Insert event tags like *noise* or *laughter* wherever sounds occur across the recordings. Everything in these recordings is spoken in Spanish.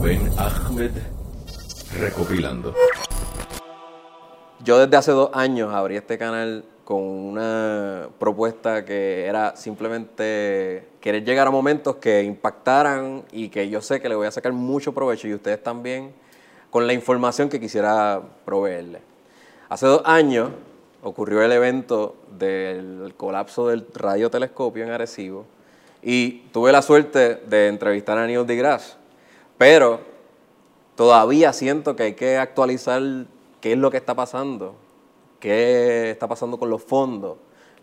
Rubén Ahmed recopilando. Yo desde hace dos años abrí este canal con una propuesta que era simplemente querer llegar a momentos que impactaran y que yo sé que le voy a sacar mucho provecho y ustedes también con la información que quisiera proveerle. Hace dos años ocurrió el evento del colapso del radiotelescopio en Arecibo y tuve la suerte de entrevistar a Neil deGrasse, pero todavía siento que hay que actualizar qué es lo que está pasando, qué está pasando con los fondos,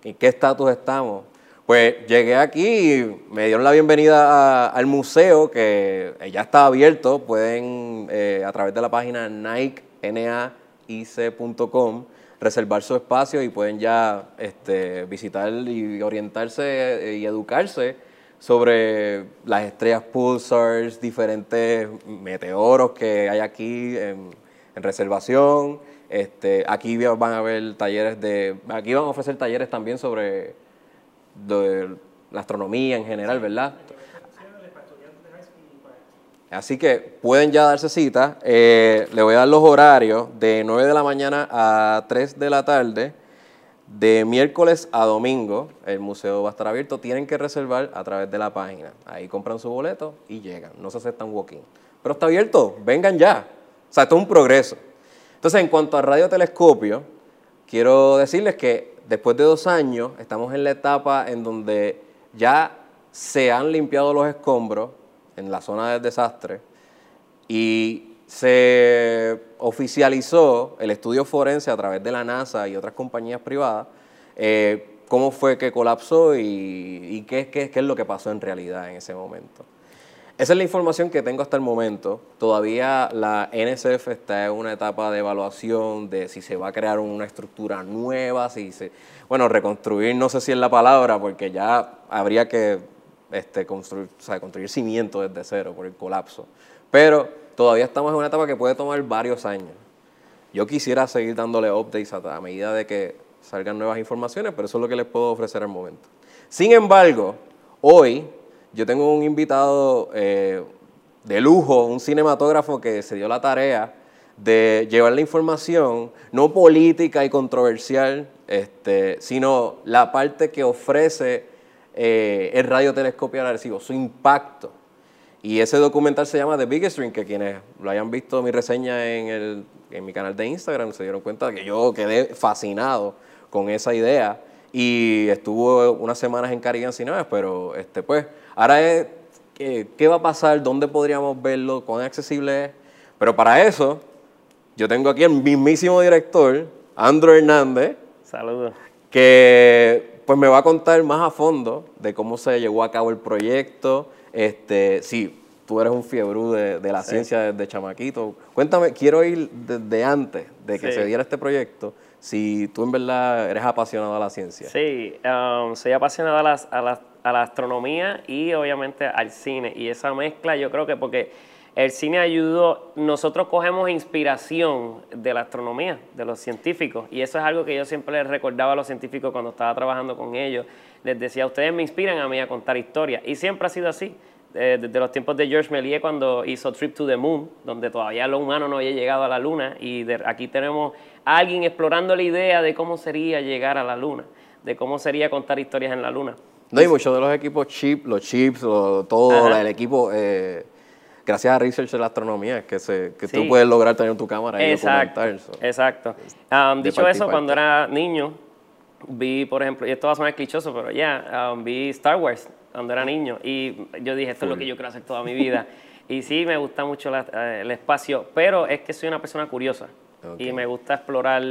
en qué estatus estamos. Pues llegué aquí y me dieron la bienvenida al museo que ya está abierto. Pueden eh, a través de la página nike.com reservar su espacio y pueden ya este, visitar y orientarse y educarse sobre las estrellas pulsars, diferentes meteoros que hay aquí en, reservación. Este, aquí van a haber talleres de, aquí van a ofrecer talleres también sobre la astronomía en general, ¿verdad? Así que pueden ya darse cita. Eh, le voy a dar los horarios de 9 de la mañana a 3 de la tarde. De miércoles a domingo el museo va a estar abierto. Tienen que reservar a través de la página. Ahí compran su boleto y llegan. No se aceptan walking. Pero está abierto. Vengan ya. O sea, esto es un progreso. Entonces, en cuanto a radiotelescopio, quiero decirles que después de dos años estamos en la etapa en donde ya se han limpiado los escombros en la zona del desastre y se oficializó el estudio forense a través de la NASA y otras compañías privadas, eh, cómo fue que colapsó y, qué, qué, es lo que pasó en realidad en ese momento. Esa es la información que tengo hasta el momento. Todavía la NSF está en una etapa de evaluación de si se va a crear una estructura nueva, si se... Bueno, reconstruir no sé si es la palabra, porque ya habría que este, construir, o sea, construir cimiento desde cero por el colapso. Pero todavía estamos en una etapa que puede tomar varios años. Yo quisiera seguir dándole updates a, medida de que salgan nuevas informaciones, pero eso es lo que les puedo ofrecer al momento. Sin embargo, hoy yo tengo un invitado eh, de lujo, un cinematógrafo que se dio la tarea de llevar la información, no política y controversial, este, sino la parte que ofrece eh, el radiotelescopio al Arecibo, su impacto. Y ese documental se llama The Biggest Dream, que quienes lo hayan visto mi reseña en, el, en mi canal de Instagram se dieron cuenta de que yo quedé fascinado con esa idea y estuvo unas semanas en Caribbean Cinemas, pero este, pues Ahora es, ¿qué, va a pasar? ¿Dónde podríamos verlo? ¿Cuán accesible es? Pero para eso, yo tengo aquí el mismísimo director, Andrew Hernández. Saludos. Que pues me va a contar más a fondo de cómo se llevó a cabo el proyecto. Este, sí, tú eres un fiebre de, la ciencia desde chamaquito. Cuéntame, quiero ir desde antes de que se diera este proyecto, si tú en verdad eres apasionado a la ciencia. Sí, um, soy apasionado a las, a las a la astronomía y obviamente al cine. Y esa mezcla yo creo que porque el cine ayudó, nosotros cogemos inspiración de la astronomía, de los científicos. Y eso es algo que yo siempre les recordaba a los científicos cuando estaba trabajando con ellos. Les decía, ustedes me inspiran a mí a contar historias. Y siempre ha sido así. Eh, desde los tiempos de George Méliès cuando hizo Trip to the Moon, donde todavía lo humano no había llegado a la Luna. Y aquí tenemos a alguien explorando la idea de cómo sería llegar a la Luna, de cómo sería contar historias en la Luna. No, y muchos de los equipos chip, los chips, todo el equipo, eh, gracias a Research de la Astronomía, que, se, que tú puedes lograr tener tu cámara y documentar. eso. Exacto. Um, dicho eso, cuando era niño, vi, por ejemplo, y esto va a sonar clichoso, pero ya, um, vi Star Wars cuando era niño y yo dije, esto es lo que yo quiero hacer toda mi vida. *laughs* y sí, me gusta mucho eh, el espacio, pero es que soy una persona curiosa y me gusta explorar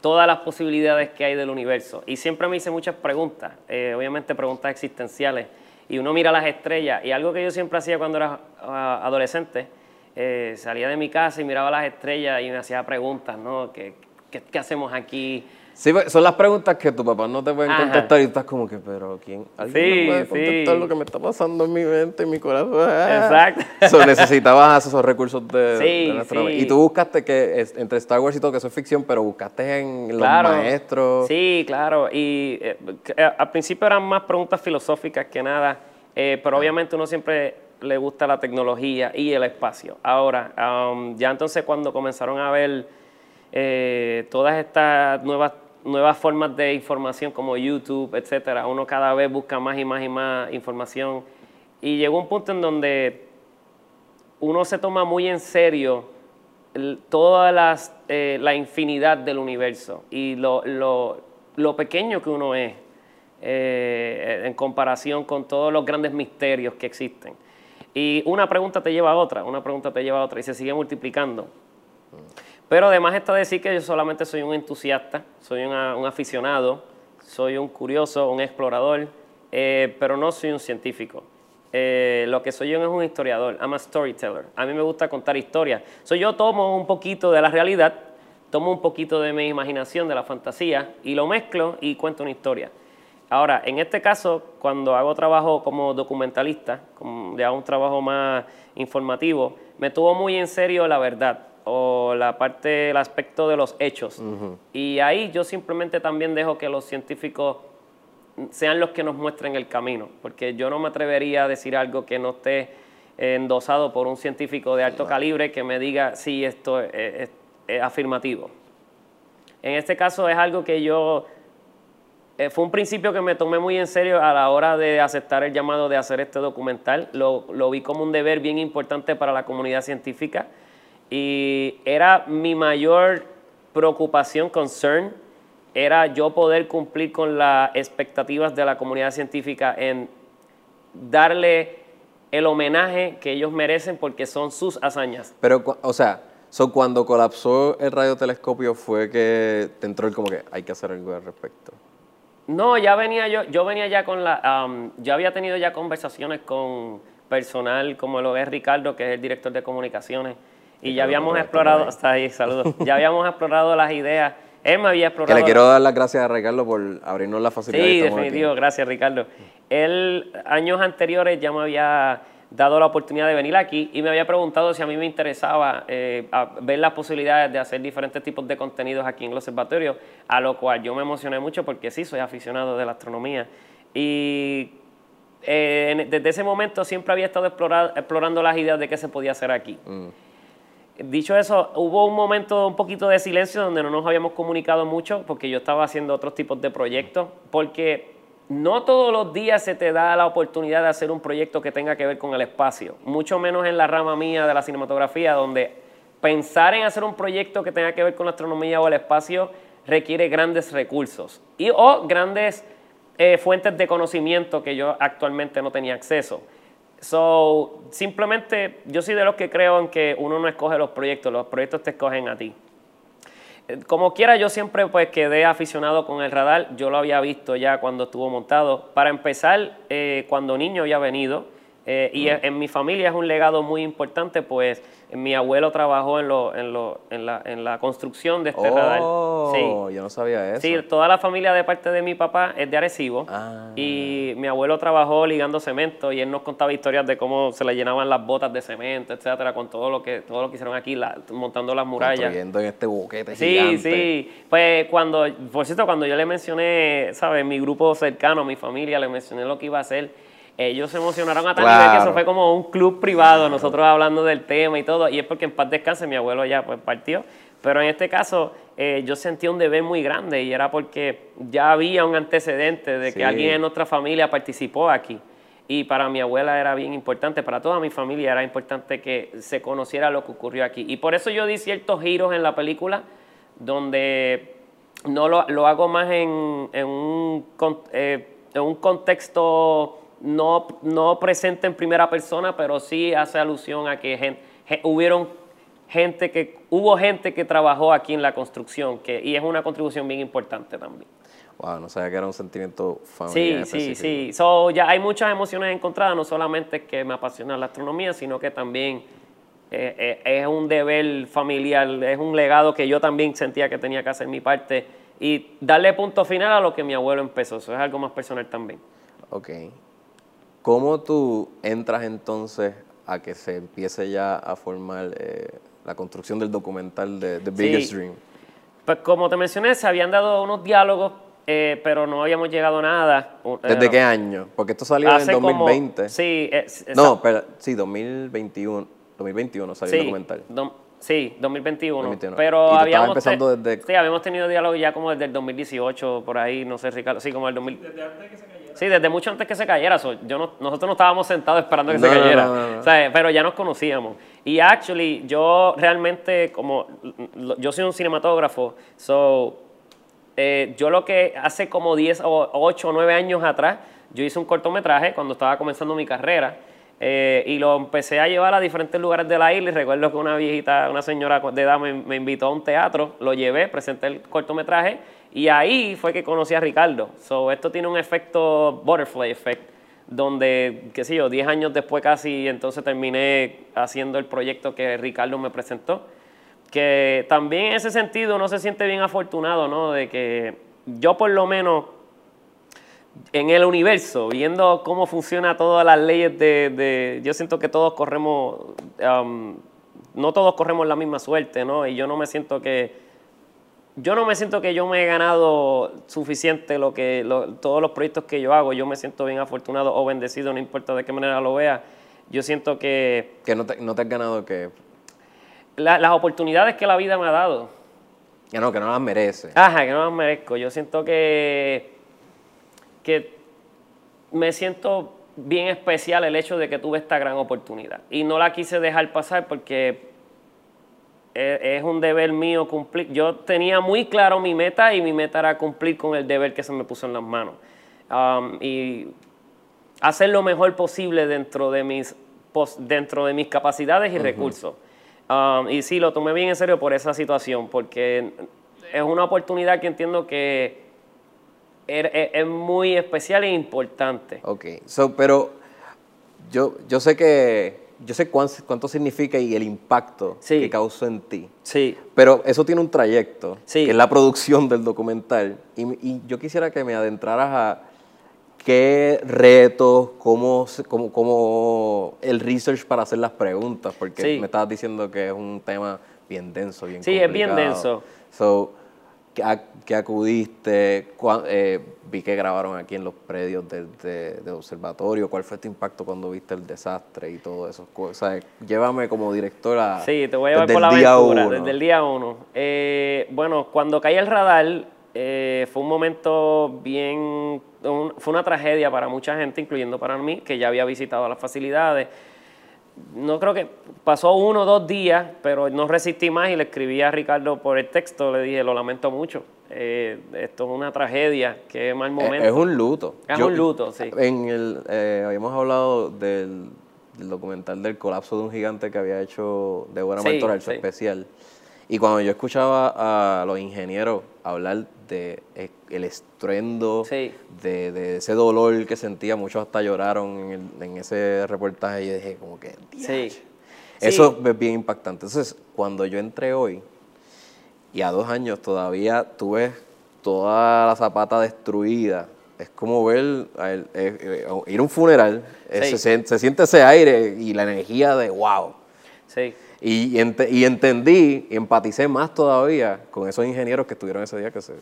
todas las posibilidades que hay del universo. Y siempre me hice muchas preguntas, eh, obviamente preguntas existenciales. Y uno mira las estrellas, y algo que yo siempre hacía cuando era ah, adolescente, eh, salía de mi casa y miraba las estrellas y me hacía preguntas, ¿no? ¿Qué, qué hacemos aquí? Sí, pues, son las preguntas que tu papá no te pueden contestar y estás como que, pero ¿quién? ¿Alguien me puede contestar lo que me está pasando en mi mente, en mi corazón? Exacto. *laughs* So, necesitabas esos recursos de, sí, Y tú buscaste que, entre Star Wars y todo, que eso es ficción, pero buscaste en los maestros. Sí, claro. Y eh, eh, al principio eran más preguntas filosóficas que nada, eh, pero obviamente uno siempre le gusta la tecnología y el espacio. Ahora, um, ya entonces cuando comenzaron a ver eh, todas estas nuevas, nuevas formas de información como YouTube, etcétera, uno cada vez busca más y más y más información. Y llegó un punto en donde uno se toma muy en serio toda las, eh, la infinidad del universo y lo, lo, lo pequeño que uno es eh, en comparación con todos los grandes misterios que existen. Y una pregunta te lleva a otra, una pregunta te lleva a otra y se sigue multiplicando. Pero además está decir que yo solamente soy un entusiasta, soy un aficionado, soy un curioso, un explorador, eh, pero no soy un científico. Eh, lo que soy yo es un historiador, I'm a storyteller. A mí me gusta contar historias. Soy yo tomo un poquito de la realidad, tomo un poquito de mi imaginación, de la fantasía, y lo mezclo y cuento una historia. Ahora, en este caso, cuando hago trabajo como documentalista, como hago un trabajo más informativo, me tuvo muy en serio la verdad o la parte, el aspecto de los hechos. Y ahí yo simplemente también dejo que los científicos sean los que nos muestren el camino, porque yo no me atrevería a decir algo que no esté endosado por un científico de alto calibre que me diga si esto es, afirmativo. En este caso es algo que yo, eh, fue un principio que me tomé muy en serio a la hora de aceptar el llamado de hacer este documental, lo, lo vi como un deber bien importante para la comunidad científica y era mi mayor preocupación, concern, era yo poder cumplir con las expectativas de la comunidad científica en darle el homenaje que ellos merecen porque son sus hazañas. Pero, o sea, cuando colapsó el radiotelescopio fue que te entró el como que hay que hacer algo al respecto. No, ya venía yo, yo venía ya con la, um, yo había tenido ya conversaciones con personal como lo es Ricardo, que es el director de comunicaciones, y ya habíamos explorado, hasta ahí, saludos, ya habíamos explorado las ideas él me había explorado. Que le quiero dar las gracias a Ricardo por abrirnos la facilidad. Sí, definitivo, gracias Ricardo. Él años anteriores ya me había dado la oportunidad de venir aquí y me había preguntado si a mí me interesaba eh, ver las posibilidades de hacer diferentes tipos de contenidos aquí en el observatorio, a lo cual yo me emocioné mucho porque sí, soy aficionado de la astronomía. Y eh, desde ese momento siempre había estado explorando las ideas de qué se podía hacer aquí. Mm. Dicho eso, hubo un momento un poquito de silencio donde no nos habíamos comunicado mucho porque yo estaba haciendo otros tipos de proyectos, porque no todos los días se te da la oportunidad de hacer un proyecto que tenga que ver con el espacio, mucho menos en la rama mía de la cinematografía, donde pensar en hacer un proyecto que tenga que ver con la astronomía o el espacio requiere grandes recursos y o grandes eh, fuentes de conocimiento que yo actualmente no tenía acceso. So, simplemente yo soy de los que creo en que uno no escoge los proyectos, los proyectos te escogen a ti. Eh, como quiera, yo siempre pues quedé aficionado con el radar, yo lo había visto ya cuando estuvo montado. Para empezar, eh, cuando niño había venido, eh, y en mi familia es un legado muy importante, pues mi abuelo trabajó en, lo, en, lo, en, la, en la construcción de este radar. Sí. yo no sabía eso. Sí, toda la familia de parte de mi papá es de Arecibo. Ah. Y mi abuelo trabajó ligando cemento y él nos contaba historias de cómo se le llenaban las botas de cemento, etcétera, con todo lo que, todo lo que hicieron aquí, montando las murallas. Construyendo en este boquete sí, gigante. Sí, sí. Pues cuando, por cierto, cuando yo le mencioné, ¿sabes? Mi grupo cercano, mi familia, le mencioné lo que iba a hacer ellos se emocionaron a tal nivel que eso fue como un club privado, nosotros hablando del tema y todo, y es porque en paz descanse mi abuelo ya pues partió, pero en este caso eh, yo sentí un deber muy grande y era porque ya había un antecedente de que alguien en nuestra familia participó aquí. Y para mi abuela era bien importante, para toda mi familia era importante que se conociera lo que ocurrió aquí. Y por eso yo di ciertos giros en la película donde no lo, lo hago más en, en un, eh, en un contexto no, no presente en primera persona, pero sí hace alusión a que gente, hubieron gente que, hubo gente que trabajó aquí en la construcción, que, y es una contribución bien importante también. Wow, no sabía que era un sentimiento familiar. Sí, sí, sí. So, ya hay muchas emociones encontradas, no solamente que me apasiona la astronomía, sino que también eh, eh, es un deber familiar, es un legado que yo también sentía que tenía que hacer mi parte y darle punto final a lo que mi abuelo empezó. Eso es algo más personal también. Ok. ¿Cómo tú entras entonces a que se empiece ya a formar eh, la construcción del documental de The Biggest Dream? Pues como te mencioné, se habían dado unos diálogos eh, pero no habíamos llegado a nada. ¿Desde qué año? Porque esto salió en 2020. sí, no, pero sí, 2021, 2021 salió el documental. Sí, 2021. Pero habíamos, empezando desde... sí, habíamos tenido diálogo ya como desde el 2018, por ahí, no sé, Ricardo, sí, como el 2000. Desde antes que se cayera. Sí, desde mucho antes que se cayera. yo no, nosotros no estábamos sentados esperando que se cayera. pero ya nos conocíamos. Y actually, yo realmente, como yo soy un cinematógrafo, so eh, yo lo que hace como 10 o 8 o 9 años atrás, yo hice un cortometraje cuando estaba comenzando mi carrera eh, y lo empecé a llevar a diferentes lugares de la isla y recuerdo que una viejita, una señora de edad me, invitó a un teatro, lo llevé, presenté el cortometraje y ahí fue que conocí a Ricardo. So, esto tiene un efecto butterfly effect, donde, qué sé yo, 10 años después casi, entonces terminé haciendo el proyecto que Ricardo me presentó que también en ese sentido uno se siente bien afortunado, ¿no? De que yo por lo menos en el universo, viendo cómo funciona todas las leyes de, yo siento que todos corremos, um, no todos corremos la misma suerte, ¿no? Y yo no me siento que, yo no me siento que yo me he ganado suficiente lo que, todos los proyectos que yo hago, yo me siento bien afortunado o bendecido, no importa de qué manera lo vea. Yo siento que... Que no te, no te has ganado que las oportunidades que la vida me ha dado. Que no, que no las merece. Ajá, que no las merezco. Yo siento que, que me siento bien especial el hecho de que tuve esta gran oportunidad. Y no la quise dejar pasar porque e, es un deber mío cumplir. Yo tenía muy claro mi meta y mi meta era cumplir con el deber que se me puso en las manos. Um, y hacer lo mejor posible dentro de mis, dentro de mis capacidades y recursos. Um, y sí, lo tomé bien en serio por esa situación, porque es una oportunidad que entiendo que es, muy especial e importante. Ok, so, pero yo, yo sé que yo sé cuánto, significa y el impacto que causó en ti. Sí. Pero eso tiene un trayecto, que es la producción del documental. Y, y, yo quisiera que me adentraras a ¿Qué retos, cómo, cómo, cómo, el research para hacer las preguntas? Porque me estabas diciendo que es un tema bien denso, bien Sí, es bien denso. So, ¿qué, acudiste? Eh, vi que grabaron aquí en los predios del observatorio. ¿Cuál fue tu impacto cuando viste el desastre y todo eso? O sea, llévame como directora. Sí, te voy a llevar por la aventura, desde el día uno. Eh, bueno, cuando caí el radar, eh, fue un momento bien, fue una tragedia para mucha gente, incluyendo para mí, que ya había visitado las facilidades. No creo que pasó uno o dos días, pero no resistí más y le escribí a Ricardo por el texto, le dije, lo lamento mucho. Eh, esto es una tragedia, qué mal momento. Es, un luto. Es un luto, sí. En el, eh, habíamos hablado del, documental del colapso de un gigante que había hecho de buena sí, su especial. Y cuando yo escuchaba a los ingenieros hablar de eh, el estruendo, de, ese dolor que sentía, muchos hasta lloraron en, ese reportaje y dije como que, sí. eso es bien impactante. Entonces, cuando yo entré hoy y a dos años todavía tuve toda la zapata destruida, es como ver, eh, eh, ir a un funeral, se, se siente ese aire y la energía de wow. Sí. Y, y entendí y empaticé más todavía con esos ingenieros que estuvieron ese día que se...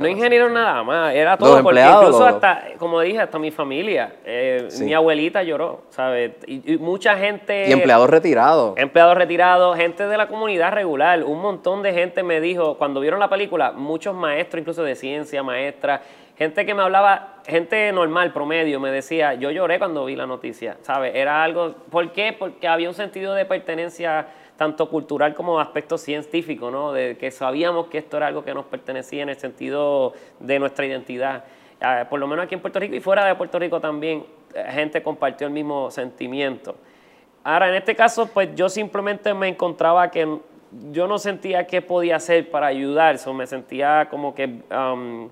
no ingenieros nada más, era todo, porque incluso hasta, como dije, hasta mi familia, eh, mi abuelita lloró, ¿sabes? Y, mucha gente... Y empleados retirados. Empleados retirados, gente de la comunidad regular, un montón de gente me dijo, cuando vieron la película, muchos maestros incluso de ciencia, maestras, gente que me hablaba, gente normal, promedio, me decía, yo lloré cuando vi la noticia, ¿sabes? Era algo, ¿por qué? Porque había un sentido de pertenencia tanto cultural como aspecto científico, ¿no? De que sabíamos que esto era algo que nos pertenecía en el sentido de nuestra identidad. Ah, por lo menos aquí en Puerto Rico y fuera de Puerto Rico también, eh, gente compartió el mismo sentimiento. Ahora, en este caso, pues yo simplemente me encontraba que yo no sentía qué podía hacer para ayudar, me sentía como que... Um,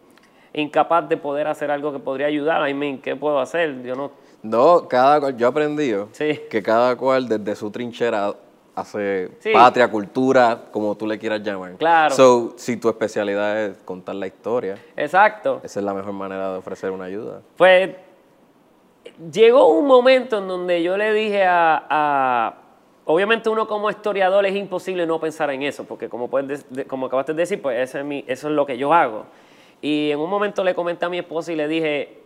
incapaz de poder hacer algo que podría ayudar. I mean, ¿qué puedo hacer? Yo no... No, cada cual, yo he aprendido que cada cual desde su trinchera hace patria, cultura, como tú le quieras llamar. Claro. So, si tu especialidad es contar la historia. Exacto. Esa es la mejor manera de ofrecer una ayuda. Pues llegó un momento en donde yo le dije a, obviamente uno como historiador es imposible no pensar en eso, porque como, puedes, como acabaste de decir, pues ese es mi, eso es lo que yo hago. Y en un momento le comenté a mi esposa y le dije,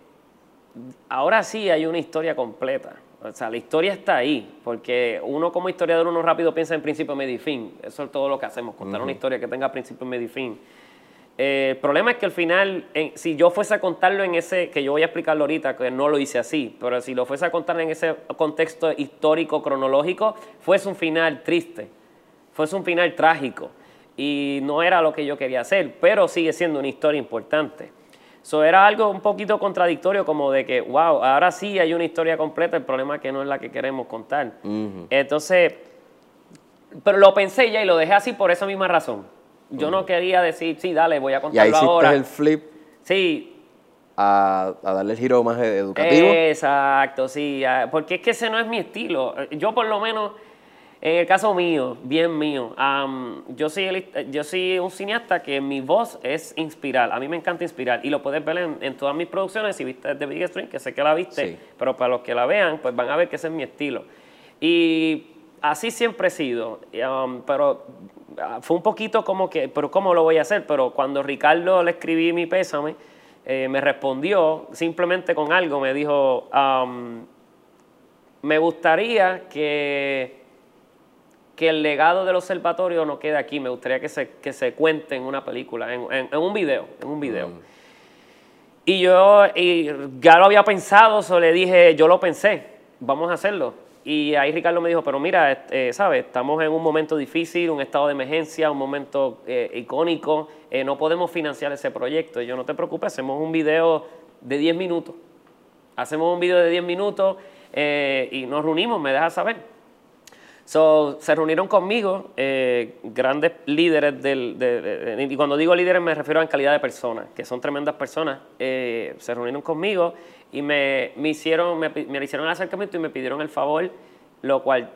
ahora sí hay una historia completa. O sea, la historia está ahí, porque uno como historiador, uno rápido piensa en principio, medio y fin. Eso es todo lo que hacemos, contar una historia que tenga principio, medio y fin. Eh, el problema es que al final, si yo fuese a contarlo en ese, que yo voy a explicarlo ahorita, que no lo hice así, pero si lo fuese a contar en ese contexto histórico, cronológico, fuese un final triste, fuese un final trágico. Y no era lo que yo quería hacer, pero sigue siendo una historia importante. Eso era algo un poquito contradictorio, como de que, wow, ahora sí hay una historia completa, el problema es que no es la que queremos contar. Entonces, pero lo pensé ya y lo dejé así por esa misma razón yo no quería decir, sí, dale, voy a contarlo y ahí ahora. el flip. Sí. A, darle el giro más educativo. Exacto, sí. Porque es que ese no es mi estilo. Yo por lo menos, en el caso mío, bien mío, yo, soy yo soy un cineasta que mi voz es inspirar. A mí me encanta inspirar. Y lo puedes ver en, todas mis producciones. Si viste The Big String, que sé que la viste, pero para los que la vean, pues van a ver que ese es mi estilo. Y así siempre he sido. pero Ah, fue un poquito como que, pero ¿cómo lo voy a hacer? Pero cuando Ricardo le escribí mi pésame, eh, me respondió simplemente con algo, me dijo, me gustaría que, que el legado del observatorio no quede aquí, me gustaría que se, que se cuente en una película, en, un video, en un video. Mm. Y yo y ya lo había pensado, so le dije, yo lo pensé, vamos a hacerlo. Y ahí Ricardo me dijo, pero mira, eh, ¿sabes? Estamos en un momento difícil, un estado de emergencia, un momento eh, icónico, eh, no podemos financiar ese proyecto. Y yo, no te preocupes, hacemos un video de 10 minutos. Hacemos un video de 10 minutos y nos reunimos, me dejas saber. So, se reunieron conmigo grandes líderes del... y cuando digo líderes me refiero en calidad de personas, que son tremendas personas. se reunieron conmigo y me, me hicieron, me, me hicieron el acercamiento y me pidieron el favor, lo cual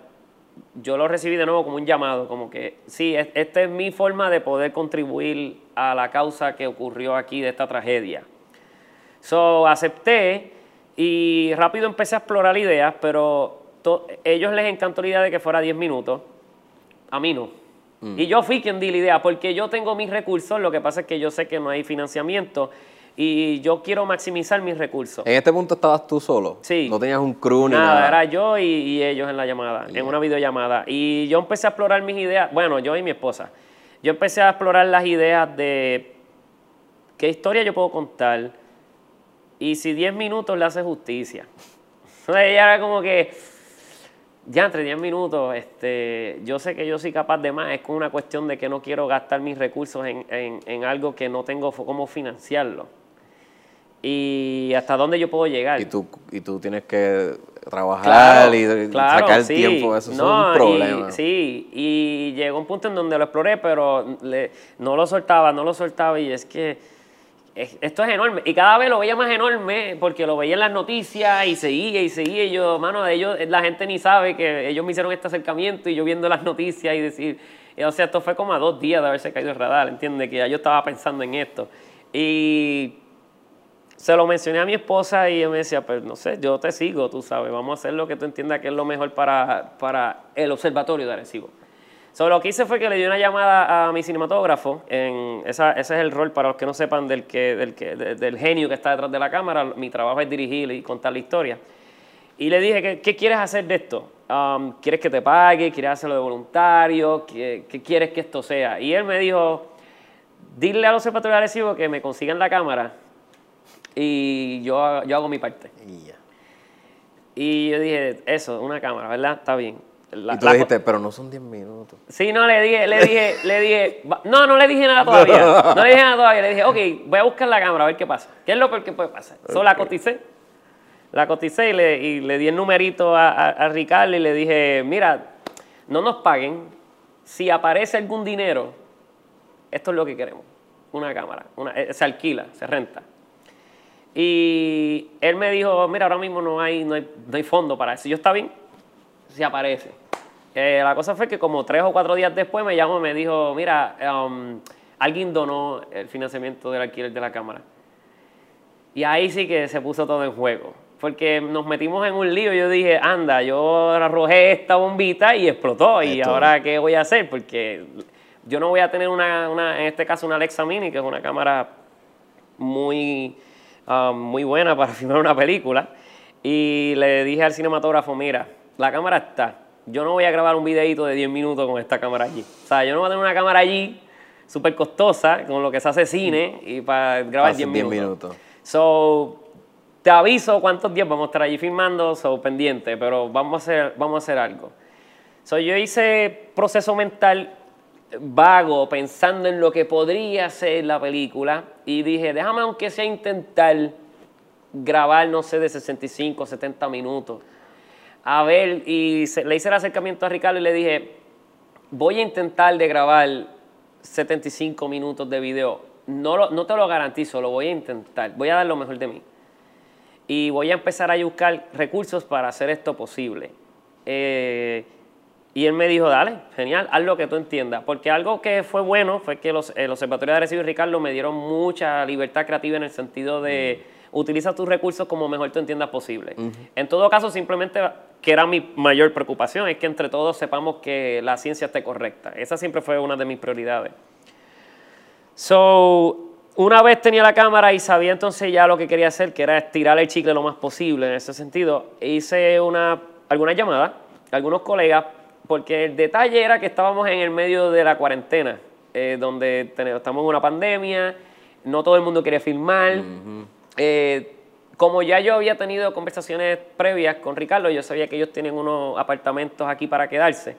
yo lo recibí de nuevo como un llamado, como que sí, esta es mi forma de poder contribuir a la causa que ocurrió aquí de esta tragedia. So, acepté y rápido empecé a explorar ideas, pero ellos les encantó la idea de que fuera 10 minutos, a mí no. Mm. Y yo fui quien di la idea, porque yo tengo mis recursos, lo que pasa es que yo sé que no hay financiamiento y yo quiero maximizar mis recursos. En este punto estabas tú solo. Sí. No tenías un crew ni nada. Nada, era yo y, ellos en la llamada, en una videollamada. Y yo empecé a explorar mis ideas, bueno, yo y mi esposa. Yo empecé a explorar las ideas de qué historia yo puedo contar y si 10 minutos le hace justicia. *laughs* Entonces ella era como que, ya entre 10 minutos, este, yo sé que yo soy capaz de más, es con una cuestión de que no quiero gastar mis recursos en, en algo que no tengo cómo financiarlo y hasta dónde yo puedo llegar. Y tú, y tú tienes que trabajar y sacar tiempo, eso es un problema. sí, y llegó un punto en donde lo exploré, pero no lo soltaba, no lo soltaba y es que esto es enorme. Y cada vez lo veía más enorme porque lo veía en las noticias y seguía y seguía. Yo, mano, ellos, la gente ni sabe que ellos me hicieron este acercamiento y yo viendo las noticias y decir, o sea, esto fue como a dos días de haberse caído el radar, ¿entiendes? Que yo estaba pensando en esto. Y se lo mencioné a mi esposa y ella me decía, pues no sé, yo te sigo, tú sabes, vamos a hacer lo que tú entiendas que es lo mejor para, para el observatorio de Arecibo. So, lo que hice fue que le di una llamada a mi cinematógrafo, en esa, ese es el rol para los que no sepan del, que, del, que, del genio que está detrás de la cámara, mi trabajo es dirigir y contar la historia. Y le dije, ¿qué, qué quieres hacer de esto? Um, ¿Quieres que te pague? ¿Quieres hacerlo de voluntario? ¿Qué, ¿Qué, quieres que esto sea? Y él me dijo, dile a los observatorios de Arecibo que me consigan la cámara y yo, yo hago mi parte. Y, yo dije, eso, una cámara, ¿verdad? Está bien. Y tú dijiste, pero no son 10 minutos. Sí, no, le dije, le dije, le dije, no, no le dije nada todavía. *laughs* No le dije nada todavía. Le dije, ok, voy a buscar la cámara a ver qué pasa. ¿Qué es lo peor que puede pasar? Solo la coticé. La coticé y le, y le di el numerito a, a, Ricardo y le dije, mira, no nos paguen. Si aparece algún dinero, esto es lo que queremos. Una cámara. Una, eh, se alquila, se renta. Y él me dijo, mira, ahora mismo no hay, no hay, fondo para eso. Yo está bien, si aparece. Eh, la cosa fue que como tres o cuatro días después me llamó y me dijo, mira, um, alguien donó el financiamiento del alquiler de la cámara. Y ahí sí que se puso todo en juego. Porque nos metimos en un lío. Yo dije, anda, yo arrojé esta bombita y explotó. ¿Y ahora qué voy a hacer? Porque yo no voy a tener una, una, en este caso, una Alexa Mini, que es una cámara muy, um, muy buena para *laughs* filmar una película. Y le dije al cinematógrafo, mira, la cámara está. Yo no voy a grabar un videito de 10 minutos con esta cámara allí. O sea, yo no voy a tener una cámara allí súper costosa, con lo que se hace cine, y para grabar 10 minutos. minutos. So, te aviso cuántos días vamos a estar allí filmando, so pendiente, pero vamos a hacer, vamos a hacer algo. So, yo hice proceso mental vago, pensando en lo que podría ser la película, y dije, déjame aunque sea intentar grabar, no sé, de 65, 70 minutos. A ver, y le hice el acercamiento a Ricardo y le dije, voy a intentar de grabar 75 minutos de video. No, no te lo garantizo, lo voy a intentar. Voy a dar lo mejor de mí. Y voy a empezar a buscar recursos para hacer esto posible. Eh, y él me dijo, dale, genial, haz lo que tú entiendas. Porque algo que fue bueno fue que los, el Observatorio de Arecibo y Ricardo me dieron mucha libertad creativa en el sentido de utiliza tus recursos como mejor tú entiendas posible. En todo caso, simplemente, que era mi mayor preocupación, es que entre todos sepamos que la ciencia esté correcta. Esa siempre fue una de mis prioridades. So, una vez tenía la cámara y sabía entonces ya lo que quería hacer, que era estirar el chicle lo más posible en ese sentido, hice una, algunas llamadas, algunos colegas, porque el detalle era que estábamos en el medio de la cuarentena, eh, donde tenemos, estamos en una pandemia, no todo el mundo quiere filmar. Eh, como ya yo había tenido conversaciones previas con Ricardo, yo sabía que ellos tienen unos apartamentos aquí para quedarse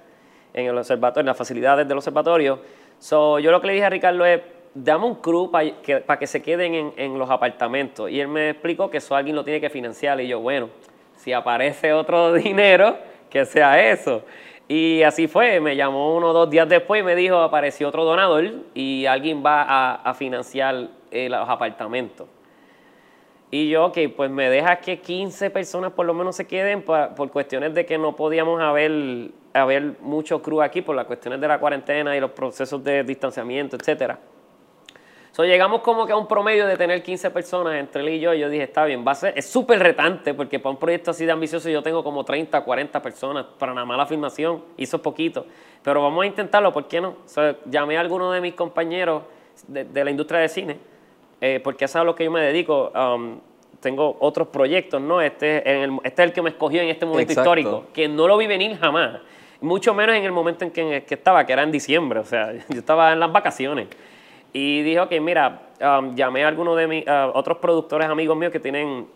en el observatorio, en las facilidades del observatorio. So, yo lo que le dije a Ricardo es, dame un crew para que, se queden en, los apartamentos. Y él me explicó que eso alguien lo tiene que financiar. Y yo, bueno, si aparece otro *laughs* dinero, que sea eso. Y así fue, me llamó uno o dos días después y me dijo, apareció otro donador y alguien va a, financiar eh, los apartamentos. Y yo, ok, pues me deja que 15 personas por lo menos se queden por cuestiones de que no podíamos haber, haber mucho crew aquí por las cuestiones de la cuarentena y los procesos de distanciamiento, etcétera. So, llegamos como que a un promedio de tener 15 personas entre él y yo. Y yo dije, está bien, va a ser, es súper retante porque para un proyecto así de ambicioso yo tengo como 30, 40 personas para nada más la filmación. Hizo poquito. Pero vamos a intentarlo, ¿por qué no? llamé a alguno de mis compañeros de la industria de cine eh, porque eso es a lo que yo me dedico. Um, tengo otros proyectos, ¿no? Este, en el, este es el que me escogió en este momento histórico, que no lo vi venir jamás. Mucho menos en el momento en que, estaba, que era en diciembre, o sea, *laughs* yo estaba en las vacaciones. Y dije, ok, mira, um, llamé a algunos de mis uh, otros productores amigos míos que tienen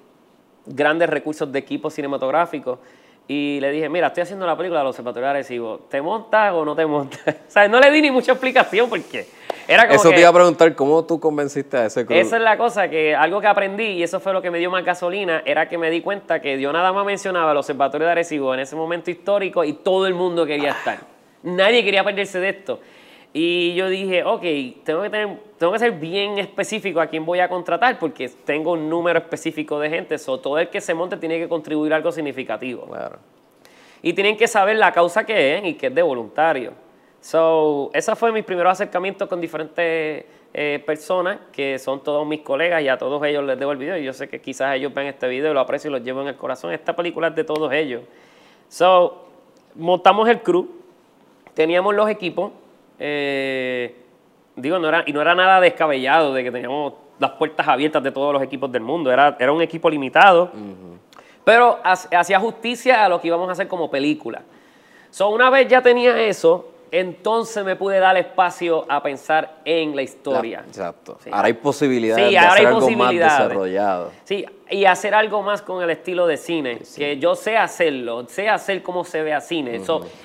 grandes recursos de equipo cinematográfico y le dije, mira, estoy haciendo la película de los observatorios digo, ¿te montas o no te montas? *laughs* o sea, no le di ni mucha explicación porque era como Eso te iba a preguntar, ¿cómo tú convenciste a ese club? Esa es la cosa, que algo que aprendí, y eso fue lo que me dio más gasolina, era que me di cuenta que yo nada más mencionaba el observatorio de Arecibo en ese momento histórico y todo el mundo quería estar. Nadie quería perderse de esto. Y yo dije, ok, tengo que, tener, tengo que ser bien específico a quién voy a contratar porque tengo un número específico de gente. So, todo el que se monte tiene que contribuir algo significativo. Claro. Y tienen que saber la causa que es y que es de voluntario. So, ese fue mi primer acercamiento con diferentes eh, personas que son todos mis colegas y a todos ellos les debo el video. Y yo sé que quizás ellos ven este video lo aprecio y lo llevo en el corazón. Esta película es de todos ellos. So, montamos el crew, teníamos los equipos eh, digo, no era, y no era nada descabellado de que teníamos las puertas abiertas de todos los equipos del mundo, era, era un equipo limitado, pero hacía justicia a lo que íbamos a hacer como película. So, una vez ya tenía eso, entonces me pude dar espacio a pensar en la historia. exacto. Ahora hay posibilidades de hacer algo más desarrollado. Sí, y hacer algo más con el estilo de cine, que yo sé hacerlo, sé hacer cómo se ve a cine.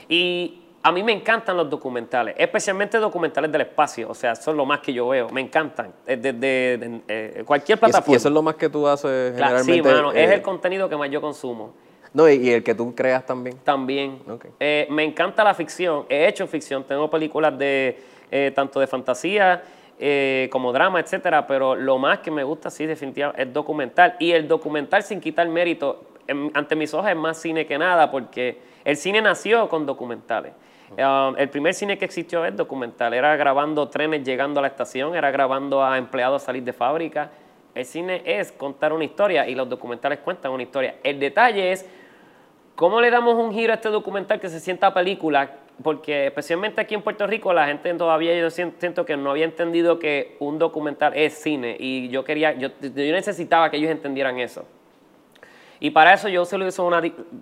y a mí me encantan los documentales, especialmente documentales del espacio, o sea, es lo más que yo veo, me encantan, desde eh, cualquier plataforma. ¿Y eso es lo más que tú haces generalmente? sí, mano, es eh, el contenido que más yo consumo. No, y, el que tú creas también. También. Eh, me encanta la ficción, he hecho ficción, tengo películas de tanto de fantasía como drama, etcétera, pero lo más que me gusta, sí, definitivamente, es documental. Y el documental, sin quitar mérito, ante mis ojos es más cine que nada, porque el cine nació con documentales. Um, el primer cine que existió es documental. Era grabando trenes llegando a la estación, era grabando a empleados salir de fábrica. El cine es contar una historia y los documentales cuentan una historia. El detalle es cómo le damos un giro a este documental que se sienta película porque especialmente aquí en Puerto Rico la gente todavía siento que no había entendido que un documental es cine y yo quería, yo, necesitaba que ellos entendieran eso. Y para eso yo se lo hice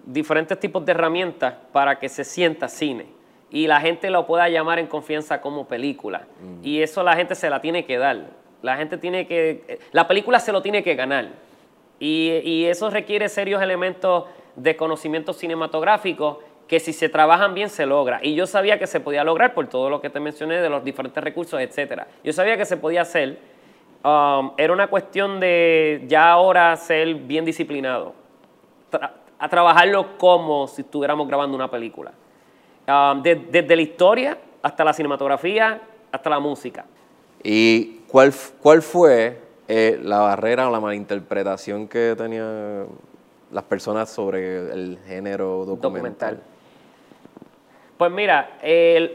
diferentes tipos de herramientas para que se sienta cine y la gente lo pueda llamar en confianza como película. Mm. Y eso la gente se la tiene que dar. La gente tiene que, la película se lo tiene que ganar. Y, y eso requiere serios elementos de conocimiento cinematográfico que si se trabajan bien se logra. Y yo sabía que se podía lograr por todo lo que te mencioné de los diferentes recursos, etcétera. Yo sabía que se podía hacer. Um, era una cuestión de ya ahora ser bien disciplinado. a trabajarlo como si estuviéramos grabando una película. Um, desde la historia hasta la cinematografía, hasta la música. ¿Y cuál, cuál fue eh, la barrera o la malinterpretación que tenían las personas sobre el género documental? Pues mira,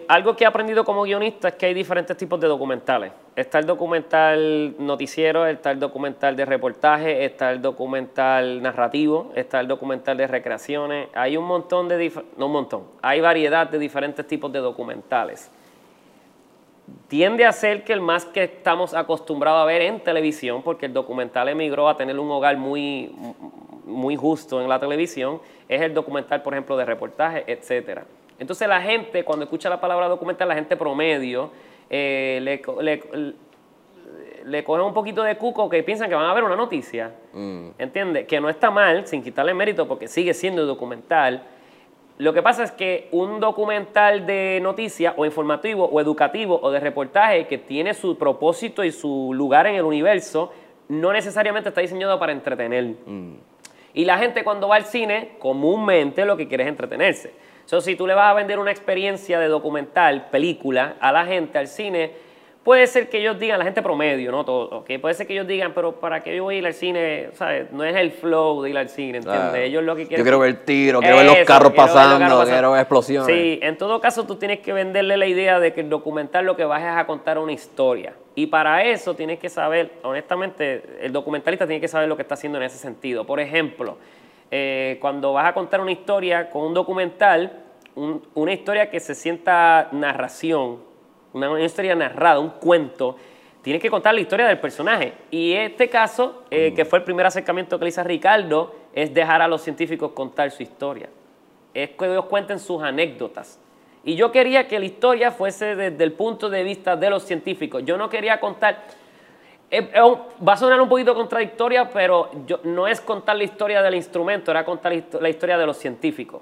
algo que he aprendido como guionista es que hay diferentes tipos de documentales. Está el documental noticiero, está el documental de reportaje, está el documental narrativo, está el documental de recreaciones. Hay un montón de, no un montón, hay variedad de diferentes tipos de documentales. Tiende a ser que el más que estamos acostumbrados a ver en televisión, porque el documental emigró a tener un hogar muy, muy justo en la televisión, es el documental, por ejemplo, de reportaje, etcétera. Entonces la gente, cuando escucha la palabra documental, la gente promedio eh, le, le, cogen un poquito de cuco que piensan que van a ver una noticia. Mm. ¿Entiendes? Que no está mal, sin quitarle mérito, porque sigue siendo documental. Lo que pasa es que un documental de noticia o informativo o educativo o de reportaje que tiene su propósito y su lugar en el universo, no necesariamente está diseñado para entretener. Mm. Y la gente cuando va al cine, comúnmente lo que quiere es entretenerse. So, si tú le vas a vender una experiencia de documental, película, a la gente, al cine, puede ser que ellos digan, la gente promedio, no todo, ¿okay? puede ser que ellos digan, pero ¿para qué yo voy a ir al cine? ¿Sabes? No es el flow de ir al cine, ¿entiendes? Ellos lo que quieren... Yo quiero ver tiro, quiero ver los carros pasando, quiero ver explosiones. Sí, en todo caso tú tienes que venderle la idea de que el documental lo que vas es a contar una historia. Y para eso tienes que saber, honestamente, el documentalista tiene que saber lo que está haciendo en ese sentido. Por ejemplo, eh, cuando vas a contar una historia con un documental, una historia que se sienta narración, una, historia narrada, un cuento, tienes que contar la historia del personaje. Y este caso, eh, mm. que fue el primer acercamiento que le hizo a Ricardo, es dejar a los científicos contar su historia. Es que ellos cuenten sus anécdotas. Y yo quería que la historia fuese desde el punto de vista de los científicos. Yo no quería contar va a sonar un poquito contradictoria, pero yo, no es contar la historia del instrumento, era contar la historia de los científicos.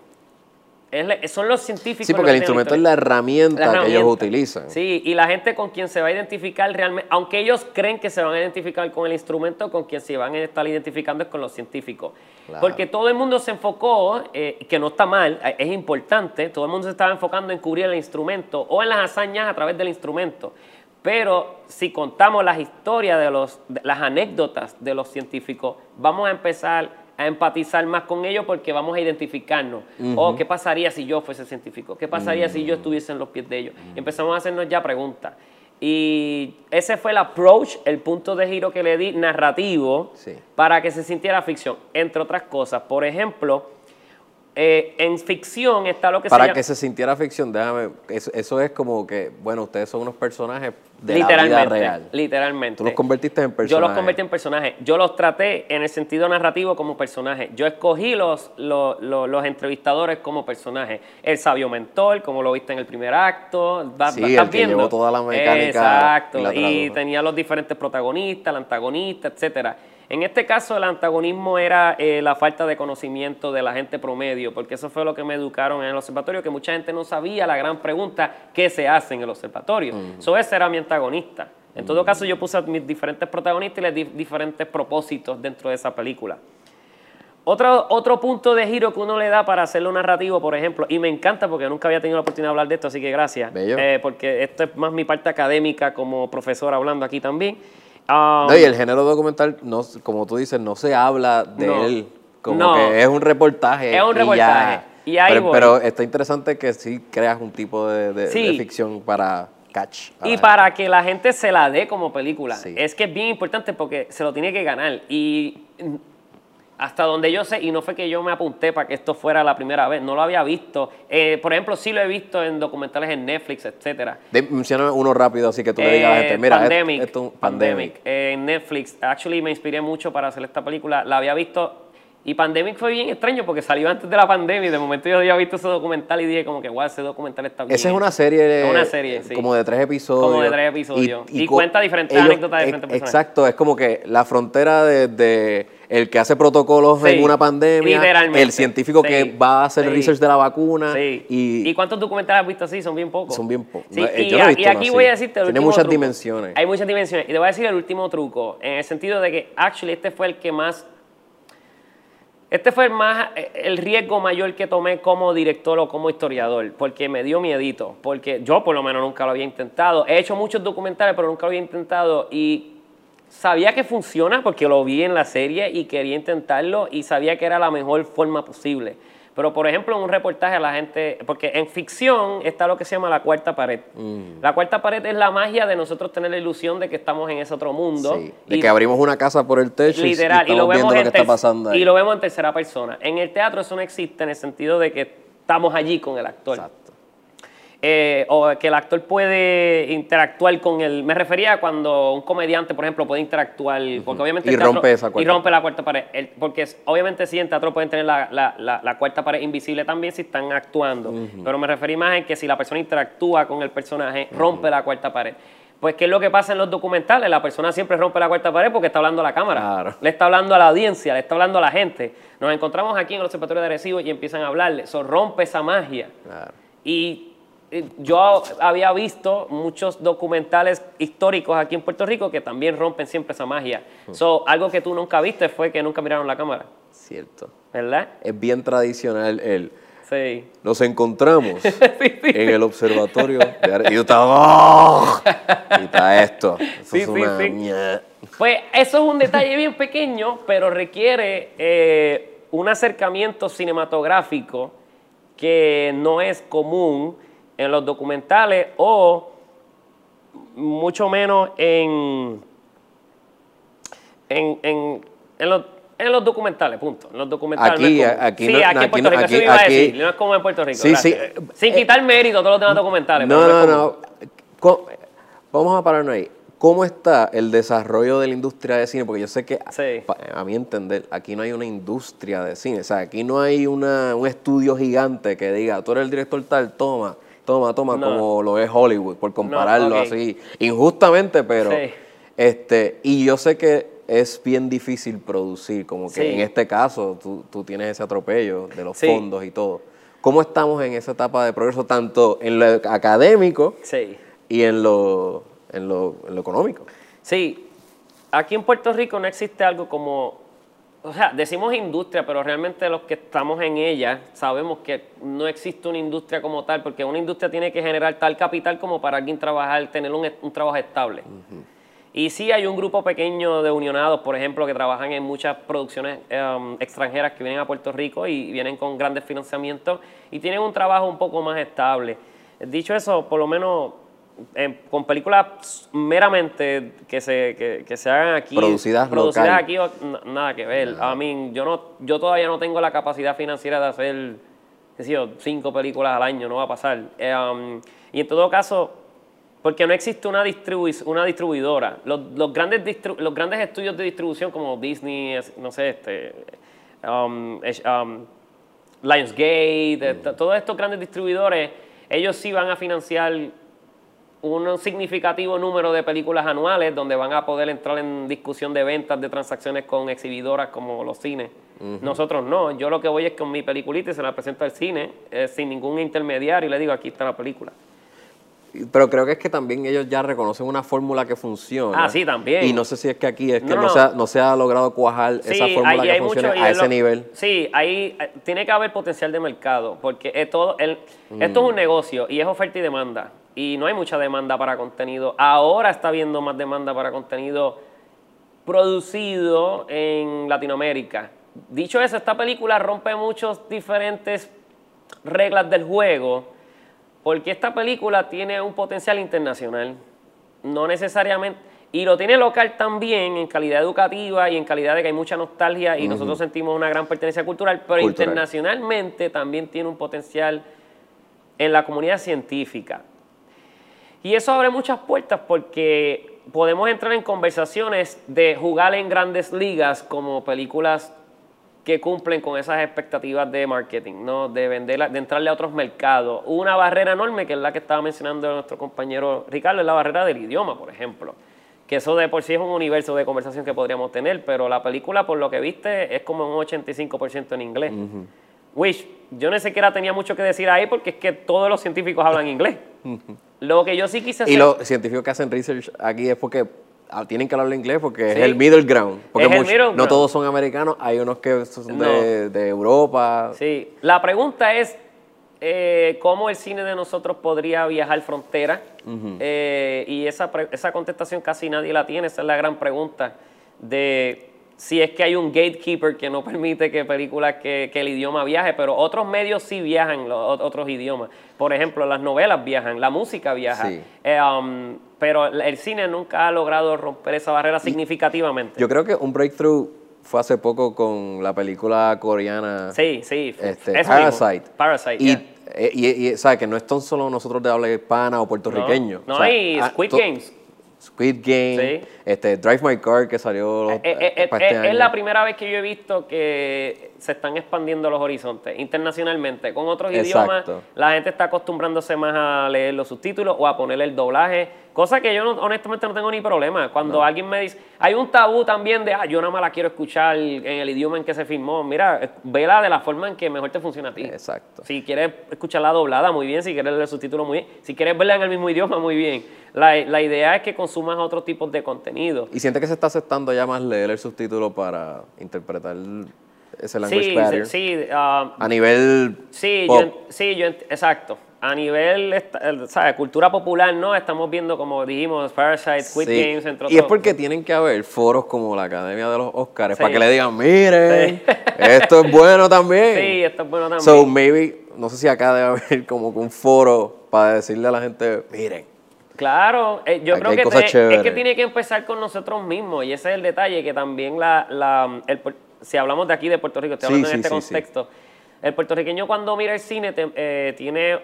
son los científicos. Sí, porque el instrumento es la herramienta, que ellos utilizan. Sí, y la gente con quien se va a identificar realmente, aunque ellos creen que se van a identificar con el instrumento, con quien se van a estar identificando es con los científicos. Porque todo el mundo se enfocó, eh, que no está mal, es importante, todo el mundo se estaba enfocando en cubrir el instrumento o en las hazañas a través del instrumento. Pero si contamos las historias de los, las anécdotas de los científicos, vamos a empezar a empatizar más con ellos porque vamos a identificarnos. Oh, ¿qué pasaría si yo fuese científico? ¿Qué pasaría si yo estuviese en los pies de ellos? Empezamos a hacernos ya preguntas. Y ese fue el approach, el punto de giro que le di narrativo para que se sintiera ficción, entre otras cosas. Por ejemplo, eh, en ficción está lo que Para se que se sintiera ficción, déjame, eso, es como que, bueno, ustedes son unos personajes de la vida real. Literalmente. Tú los convertiste en personajes. Yo los convertí en personajes. Yo los traté en el sentido narrativo como personajes. Yo escogí los, los, entrevistadores como personajes. El sabio mentor, como lo viste en el primer acto. sí, el que llevó toda la mecánica. Exacto. Y, y tenía los diferentes protagonistas, el antagonista, etcétera. En este caso, el antagonismo era eh, la falta de conocimiento de la gente promedio, porque eso fue lo que me educaron en el observatorio, que mucha gente no sabía la gran pregunta ¿qué se hace en el observatorio? Eso ese era mi antagonista. En todo caso, yo puse a mis diferentes protagonistas y les di diferentes propósitos dentro de esa película. Otro, otro punto de giro que uno le da para hacerlo narrativo, por ejemplo, y me encanta porque nunca había tenido la oportunidad de hablar de esto, así que gracias. Eh, porque esto es más mi parte académica como profesor hablando aquí también Um, y el género documental, no, como tú dices, no se habla de él. Como que es un reportaje. Es un reportaje. Y, ahí pero, está interesante que sí creas un tipo de, ficción para catch. y para que la gente se la dé como película. Es que es bien importante porque se lo tiene que ganar. Y hasta donde yo sé, y no fue que yo me apunté para que esto fuera la primera vez, no lo había visto. Eh, por ejemplo, sí lo he visto en documentales en Netflix, etcétera. menciona uno rápido, así que tú le digas a la gente, mira, Pandemic, esto, Pandemic. en Netflix, actually me inspiré mucho para hacer esta película. La había visto y Pandemic fue bien extraño porque salió antes de la pandemia y de momento yo había visto ese documental y dije como que guau, ese documental está bien. Esa es una serie, es una serie sí. como de tres episodios. Como de tres episodios. Y, cuenta diferentes anécdotas de diferentes personas. Exacto, es como que la frontera de, el que hace protocolos en una pandemia, el científico que va a hacer el research de la vacuna. Y, ¿Y cuántos documentales has visto así? Son bien pocos. Son bien pocos. Eh, y, aquí voy a decirte el Tiene muchas dimensiones. Hay muchas dimensiones. Y te voy a decir el último truco, en el sentido de que, actually, este fue el que más este fue el, más, el riesgo mayor que tomé como director o como historiador, porque me dio miedito, porque yo por lo menos nunca lo había intentado. He hecho muchos documentales, pero nunca lo había intentado y sabía que funciona porque lo vi en la serie y quería intentarlo y sabía que era la mejor forma posible. Pero, por ejemplo, en un reportaje la gente, porque en ficción está lo que se llama la cuarta pared. Mm. La cuarta pared es la magia de nosotros tener la ilusión de que estamos en ese otro mundo. Sí, de que abrimos una casa por el techo literal, y, lo vemos viendo lo que está pasando Y lo vemos en tercera persona. En el teatro eso no existe en el sentido de que estamos allí con el actor. Exacto. Eh, o que el actor puede interactuar con el... Me refería a cuando un comediante, por ejemplo, puede interactuar, porque obviamente... Y rompe esa cuarta Y rompe la cuarta pared. porque obviamente sí, en teatro pueden tener la, la, la, cuarta pared invisible también si están actuando. Pero me referí más en que si la persona interactúa con el personaje, rompe la cuarta pared. Pues, ¿qué es lo que pasa en los documentales? La persona siempre rompe la cuarta pared porque está hablando a la cámara. Le está hablando a la audiencia, le está hablando a la gente. Nos encontramos aquí en el Observatorio de Arecibo y empiezan a hablarle. Eso rompe esa magia. Claro. Y yo había visto muchos documentales históricos aquí en Puerto Rico que también rompen siempre esa magia. Hmm. So, algo que tú nunca viste fue que nunca miraron la cámara. Cierto. ¿Verdad? Es bien tradicional el... Sí. Nos encontramos *laughs* en el observatorio *laughs* y yo estaba... ¡Oh! Y está esto. Eso es una Pues eso es un detalle bien pequeño, pero requiere eh, un acercamiento cinematográfico que no es común en los documentales o mucho menos en, en, en, en los, en los documentales, punto. En los documentales. Aquí, aquí, sí, aquí en Puerto Rico, eso iba a decir, no es como en Puerto Rico. Sí, sí. Sin quitar mérito a todos los demás documentales. No, no, no. Vamos a pararnos ahí. ¿Cómo está el desarrollo de la industria de cine? Porque yo sé que, a mi entender, aquí no hay una industria de cine. O sea, aquí no hay una, un estudio gigante que diga, tú eres el director tal, toma, toma, toma, como lo es Hollywood, por compararlo así, injustamente, pero... este Y yo sé que es bien difícil producir, como que en este caso tú, tienes ese atropello de los fondos y todo. ¿Cómo estamos en esa etapa de progreso, tanto en lo académico y en lo, en, lo, en lo económico? Sí, aquí en Puerto Rico no existe algo como o sea, decimos industria, pero realmente los que estamos en ella sabemos que no existe una industria como tal, porque una industria tiene que generar tal capital como para alguien trabajar, tener un, trabajo estable. Y sí hay un grupo pequeño de unionados, por ejemplo, que trabajan en muchas producciones em, extranjeras que vienen a Puerto Rico y vienen con grandes financiamientos y tienen un trabajo un poco más estable. Dicho eso, por lo menos con películas meramente que se, que, se hagan aquí. Producidas, producidas aquí, nada que ver. A mí, yo, no, yo todavía no tengo la capacidad financiera de hacer, qué sé yo, cinco películas al año, no va a pasar. Um, y en todo caso, porque no existe una, una distribuidora. Los, grandes los grandes estudios de distribución como Disney, no sé, este, um, um, Lionsgate, mm. todos estos grandes distribuidores, ellos sí van a financiar un significativo número de películas anuales donde van a poder entrar en discusión de ventas, de transacciones con exhibidoras como los cines. Nosotros no. Yo lo que voy es con mi peliculita y se la presento al cine eh, sin ningún intermediario y le digo, aquí está la película. Pero creo que es que también ellos ya reconocen una fórmula que funciona. Ah, sí, también. Y no sé si es que aquí es que no, se, ha, logrado cuajar esa fórmula que funcione a ese nivel. Sí, ahí eh, tiene que haber potencial de mercado, porque es todo el, esto es un mm. negocio y es oferta y demanda y no hay mucha demanda para contenido. Ahora está habiendo más demanda para contenido producido en Latinoamérica. Dicho eso, esta película rompe muchas diferentes reglas del juego porque esta película tiene un potencial internacional. No necesariamente... Y lo tiene local también en calidad educativa y en calidad de que hay mucha nostalgia y nosotros sentimos una gran pertenencia cultural, pero internacionalmente también tiene un potencial en la comunidad científica. Y eso abre muchas puertas porque podemos entrar en conversaciones de jugar en grandes ligas como películas que cumplen con esas expectativas de marketing, ¿no? de venderla, de entrarle a otros mercados. Una barrera enorme, que es la que estaba mencionando nuestro compañero Ricardo, es la barrera del idioma, por ejemplo. Que eso de por sí es un universo de conversación que podríamos tener, pero la película, por lo que viste, es como un 85% en inglés. Wish, yo ni siquiera tenía mucho que decir ahí porque es que todos los científicos hablan inglés. Lo que yo sí quise hacer... Y los científicos que hacen research aquí es porque tienen que hablar inglés porque es el middle ground. Porque no todos son americanos, hay unos que son de, Europa. Sí, la pregunta es eh, cómo el cine de nosotros podría viajar frontera. Eh, y esa, esa contestación casi nadie la tiene, esa es la gran pregunta de si es que hay un gatekeeper que no *laughs* permite que películas que, el idioma viaje, pero otros medios sí viajan los otros idiomas. Por ejemplo, las novelas viajan, la música viaja. Eh, um, pero el cine nunca ha logrado romper esa barrera significativamente. Yo creo que un breakthrough fue hace poco con la película coreana. Sí, sí. Este, Parasite. Parasite. Y, eh, y, ¿sabes? Que no es tan solo nosotros de habla hispana o puertorriqueño. No, hay Squid Games. Squid Game, este, Drive My Car que salió. Eh, eh, eh, este es la primera vez que yo he visto que se están expandiendo los horizontes internacionalmente. Con otros idiomas, la gente está acostumbrándose más a leer los subtítulos o a ponerle el doblaje Cosa que yo honestamente no tengo ni problema. Cuando alguien me dice, hay un tabú también de, ah, yo nada más la quiero escuchar en el idioma en que se filmó. Mira, vela de la forma en que mejor te funciona a ti. Exacto. Si quieres escucharla doblada, muy bien. Si quieres leer el subtítulo, muy bien. Si quieres verla en el mismo idioma, muy bien. La, la idea es que consumas otro tipo de contenido. ¿Y siente que se está aceptando ya más leer el subtítulo para interpretar ese language sí, Sí, ah, a nivel Sí, Yo, sí, yo, exacto a nivel ¿sabes? cultura popular, ¿no? Estamos viendo, como dijimos, Parasite, Squid Games, entre otros. Y es porque tienen que haber foros como la Academia de los Oscars para que le digan, miren, *laughs* esto es bueno también. Sí, esto es bueno también. So, maybe, no sé si acá debe haber como un foro para decirle a la gente, miren. Claro, eh, yo creo que es que tiene que empezar con nosotros mismos y ese es el detalle que también la, la si hablamos de aquí de Puerto Rico, estoy hablando en este contexto, el puertorriqueño cuando mira el cine eh, tiene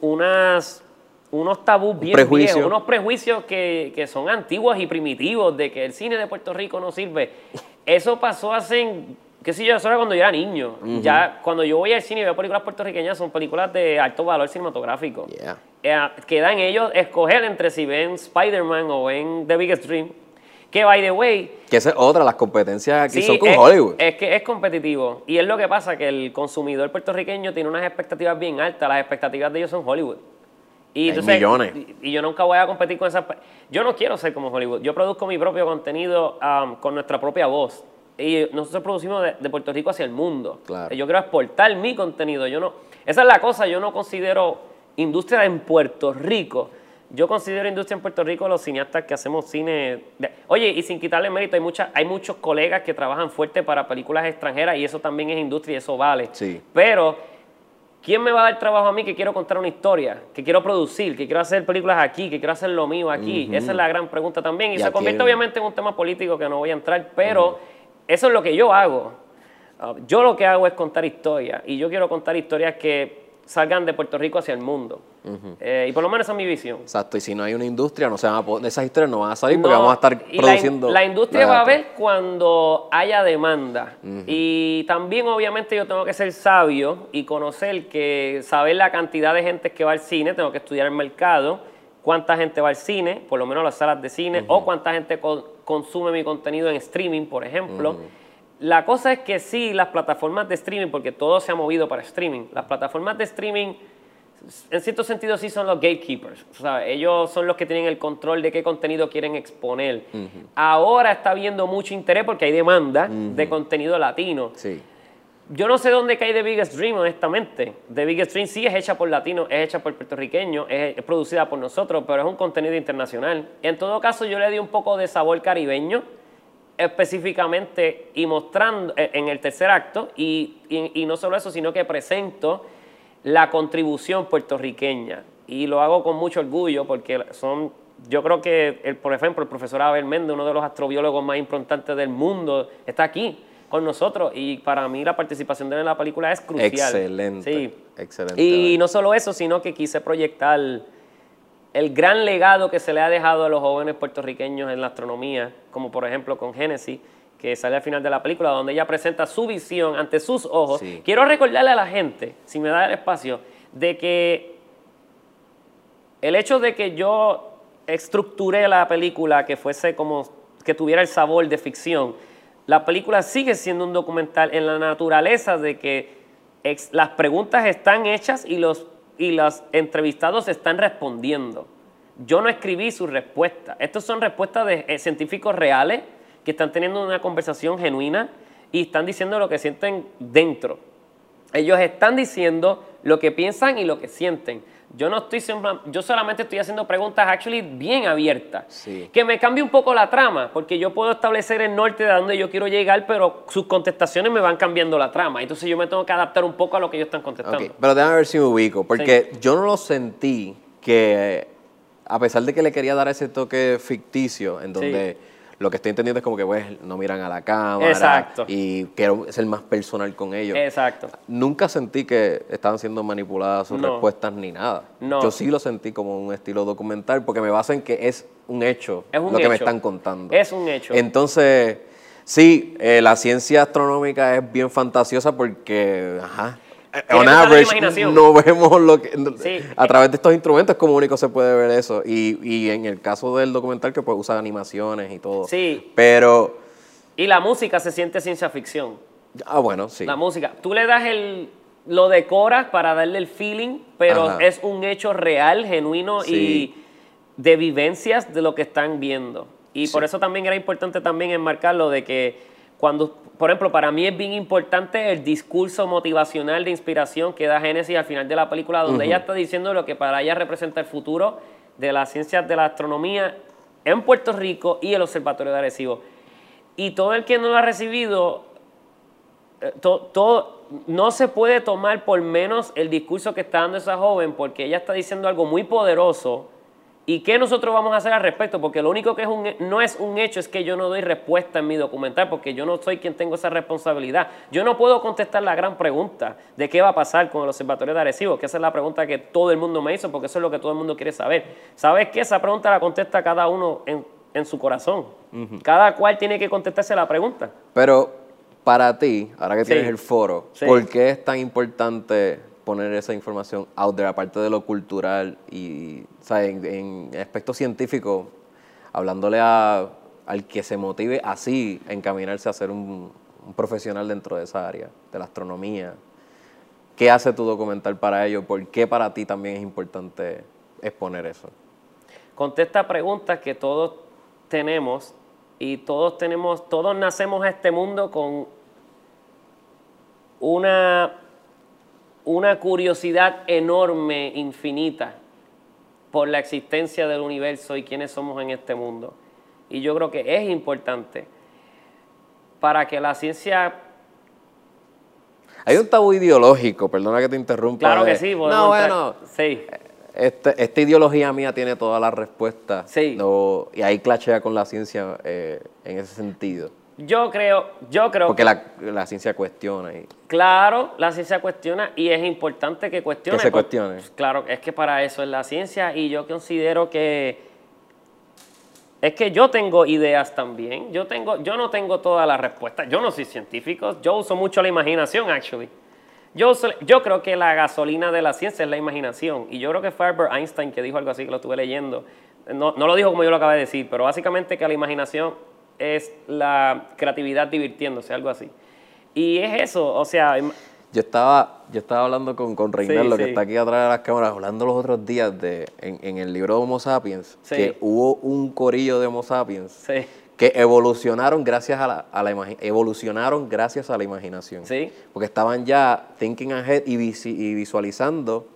unas, unos tabús bien viejos, unos prejuicios que, son antiguos y primitivos de que el cine de Puerto Rico no sirve. Eso pasó hace, qué sé yo, eso era cuando yo era niño. Ya cuando yo voy al cine y veo películas puertorriqueñas, son películas de alto valor cinematográfico. Eh, quedan ellos escoger entre si ven Spider-Man o ven The Biggest Dream. Que, by the way... Que esa es otra, las competencias aquí son con Hollywood. Es que es competitivo. Y es lo que pasa, que el consumidor puertorriqueño tiene unas expectativas bien altas. Las expectativas de ellos son Hollywood. Y, millones. Y, yo nunca voy a competir con esas... Yo no quiero ser como Hollywood. Yo produzco mi propio contenido um, con nuestra propia voz. Y nosotros producimos de, Puerto Rico hacia el mundo. Claro. Yo quiero exportar mi contenido. Yo no... Esa es la cosa. Yo no considero industria en Puerto Rico yo considero industria en Puerto Rico los cineastas que hacemos cine. oye, y sin quitarle mérito, hay, mucha, hay muchos colegas que trabajan fuerte para películas extranjeras y eso también es industria y eso vale. Sí. Pero, ¿quién me va a dar trabajo a mí que quiero contar una historia, que quiero producir, que quiero hacer películas aquí, que quiero hacer lo mío aquí? Esa es la gran pregunta también. Y, se convierte obviamente en un tema político que no voy a entrar, pero eso es lo que yo hago. Ah, yo lo que hago es contar historias y yo quiero contar historias que salgan de Puerto Rico hacia el mundo. Eh, y por lo menos esa es mi visión. Exacto, y si no hay una industria, no se van a esas historias no van a salir porque vamos a estar produciendo. La, industria va a haber cuando haya demanda. Y también, obviamente, yo tengo que ser sabio y conocer que saber la cantidad de gente que va al cine, tengo que estudiar el mercado, cuánta gente va al cine, por lo menos las salas de cine, o cuánta gente consume mi contenido en streaming, por ejemplo. La cosa es que sí, las plataformas de streaming, porque todo se ha movido para streaming, las plataformas de streaming en cierto sentido sí son los gatekeepers. Ellos son los que tienen el control de qué contenido quieren exponer. Ahora está habiendo mucho interés porque hay demanda de contenido latino. Sí. Yo no sé dónde cae The Biggest Dream, honestamente. The Biggest Dream sí es hecha por latinos, es hecha por puertorriqueños, es, es, producida por nosotros, pero es un contenido internacional. En todo caso, yo le di un poco de sabor caribeño específicamente y mostrando eh, en el tercer acto y, y, no solo eso, sino que presento la contribución puertorriqueña y lo hago con mucho orgullo porque son yo creo que, el, por ejemplo, el profesor Abel Méndez, uno de los astrobiólogos más importantes del mundo, está aquí con nosotros y para mí la participación de él en la película es crucial. Excelente. Sí. Excelente. Y no solo eso, sino que quise proyectar el gran legado que se le ha dejado a los jóvenes puertorriqueños en la astronomía, como por ejemplo con Génesis, que sale al final de la película, donde ella presenta su visión ante sus ojos. Quiero recordarle a la gente, si me da el espacio, de que el hecho de que yo estructuré la película que fuese como que tuviera el sabor de ficción, la película sigue siendo un documental en la naturaleza de que las preguntas están hechas y los, y los entrevistados están respondiendo. Yo no escribí su respuesta. Estas son respuestas de eh, científicos reales que están teniendo una conversación genuina y están diciendo lo que sienten dentro. Ellos están diciendo lo que piensan y lo que sienten. Yo no estoy yo solamente estoy haciendo preguntas actually bien abiertas. Que me cambie un poco la trama, porque yo puedo establecer el norte de donde yo quiero llegar, pero sus contestaciones me van cambiando la trama. Entonces yo me tengo que adaptar un poco a lo que ellos están contestando. Pero déjame ver si me ubico, porque yo no lo sentí que, a pesar de que le quería dar ese toque ficticio, en donde lo que estoy entendiendo es como que pues, no miran a la cámara Exacto. y quiero ser más personal con ellos. Exacto. Nunca sentí que estaban siendo manipuladas sus respuestas ni nada. No. Yo sí lo sentí como un estilo documental porque me basa en que es un hecho lo que me están contando. Es un hecho. Entonces, sí, eh, la ciencia astronómica es bien fantasiosa porque, ajá, on average, no vemos lo que. A través de estos instrumentos, como único se puede ver eso. Y, y en el caso del documental, que pues usa animaciones y todo. Sí. Pero. Y la música se siente ciencia ficción. Ah, bueno, sí. La música. Tú le das el. Lo decoras para darle el feeling, pero es un hecho real, genuino y de vivencias de lo que están viendo. Y por eso también era importante también enmarcarlo de que cuando, por ejemplo, para mí es bien importante el discurso motivacional de inspiración que da Génesis al final de la película, donde ella está diciendo lo que para ella representa el futuro de las ciencias de la astronomía en Puerto Rico y el Observatorio de Arecibo. Y todo el que no lo ha recibido, eh, todo, no se puede tomar por menos el discurso que está dando esa joven, porque ella está diciendo algo muy poderoso ¿Y qué nosotros vamos a hacer al respecto? Porque lo único que es un, no es un hecho es que yo no doy respuesta en mi documental, porque yo no soy quien tengo esa responsabilidad. Yo no puedo contestar la gran pregunta de qué va a pasar con el Observatorio de Arecibo, que esa es la pregunta que todo el mundo me hizo, porque eso es lo que todo el mundo quiere saber. ¿Sabes qué? Esa pregunta la contesta cada uno en, su corazón. Cada cual tiene que contestarse la pregunta. Pero para ti, ahora que tienes el foro, ¿por qué es tan importante poner esa información out there, aparte de lo cultural y En, aspecto científico, hablándole a, al que se motive así a encaminarse a ser un, profesional dentro de esa área, de la astronomía. ¿Qué hace tu documental para ello? ¿Por qué para ti también es importante exponer eso? Contesta preguntas que todos tenemos y todos tenemos, todos nacemos a este mundo con una una curiosidad enorme, infinita, por la existencia del universo y quiénes somos en este mundo. Y yo creo que es importante para que la ciencia... Hay un tabú ideológico, perdona que te interrumpa. Claro que sí. No, bueno, sí. Este, esta ideología mía tiene todas las respuestas. Sí. y ahí clachea con la ciencia eh, en ese sentido. Yo creo, yo creo Porque la, ciencia cuestiona. Y... Claro, la ciencia cuestiona y es importante que cuestione. Que se cuestione. Claro, es que para eso es la ciencia y yo considero que es que yo tengo ideas también. Yo tengo, yo no tengo todas las respuestas. Yo no soy científico. Yo uso mucho la imaginación, actually. Yo, yo creo que la gasolina de la ciencia es la imaginación. Y yo creo que fue Albert Einstein que dijo algo así que lo estuve leyendo. No, no lo dijo como yo lo acabé de decir, pero básicamente que la imaginación es la creatividad divirtiéndose, algo así. Y es eso, o sea... Yo estaba, yo estaba hablando con, con Reinaldo, que está aquí atrás de las cámaras, hablando los otros días de, en, el libro de Homo sapiens, que hubo un corillo de Homo sapiens que evolucionaron gracias a la, a la evolucionaron gracias a la imaginación. Porque estaban ya thinking ahead y, y visualizando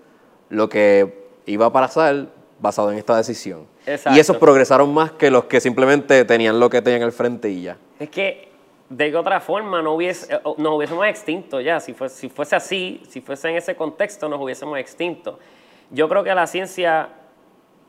lo que iba a pasar basado en esta decisión. Y esos progresaron más que los que simplemente tenían lo que tenían al frente y ya. Es que de otra forma no hubiese, eh, nos hubiésemos extinto ya. Si, fuese, si fuese así, si fuese en ese contexto, nos hubiésemos extinto. Yo creo que la ciencia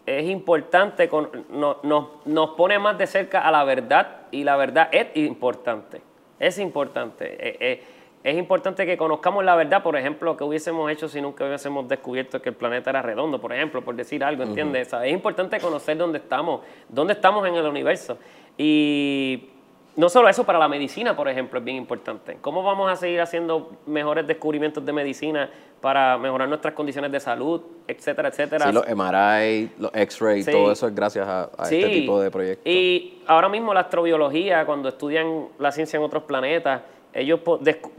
es importante, con, nos pone más de cerca a la verdad y la verdad es importante, es importante. Eh, eh, es importante que conozcamos la verdad, por ejemplo, que hubiésemos hecho si nunca hubiésemos descubierto que el planeta era redondo, por ejemplo, por decir algo, ¿entiendes? Es importante conocer dónde estamos, dónde estamos en el universo. Y no solo eso, para la medicina, por ejemplo, es bien importante. ¿Cómo vamos a seguir haciendo mejores descubrimientos de medicina para mejorar nuestras condiciones de salud, etcétera, etcétera? Sí, los MRI, los X-ray, todo eso es gracias a, este tipo de proyectos. Y ahora mismo la astrobiología, cuando estudian la ciencia en otros planetas, ellos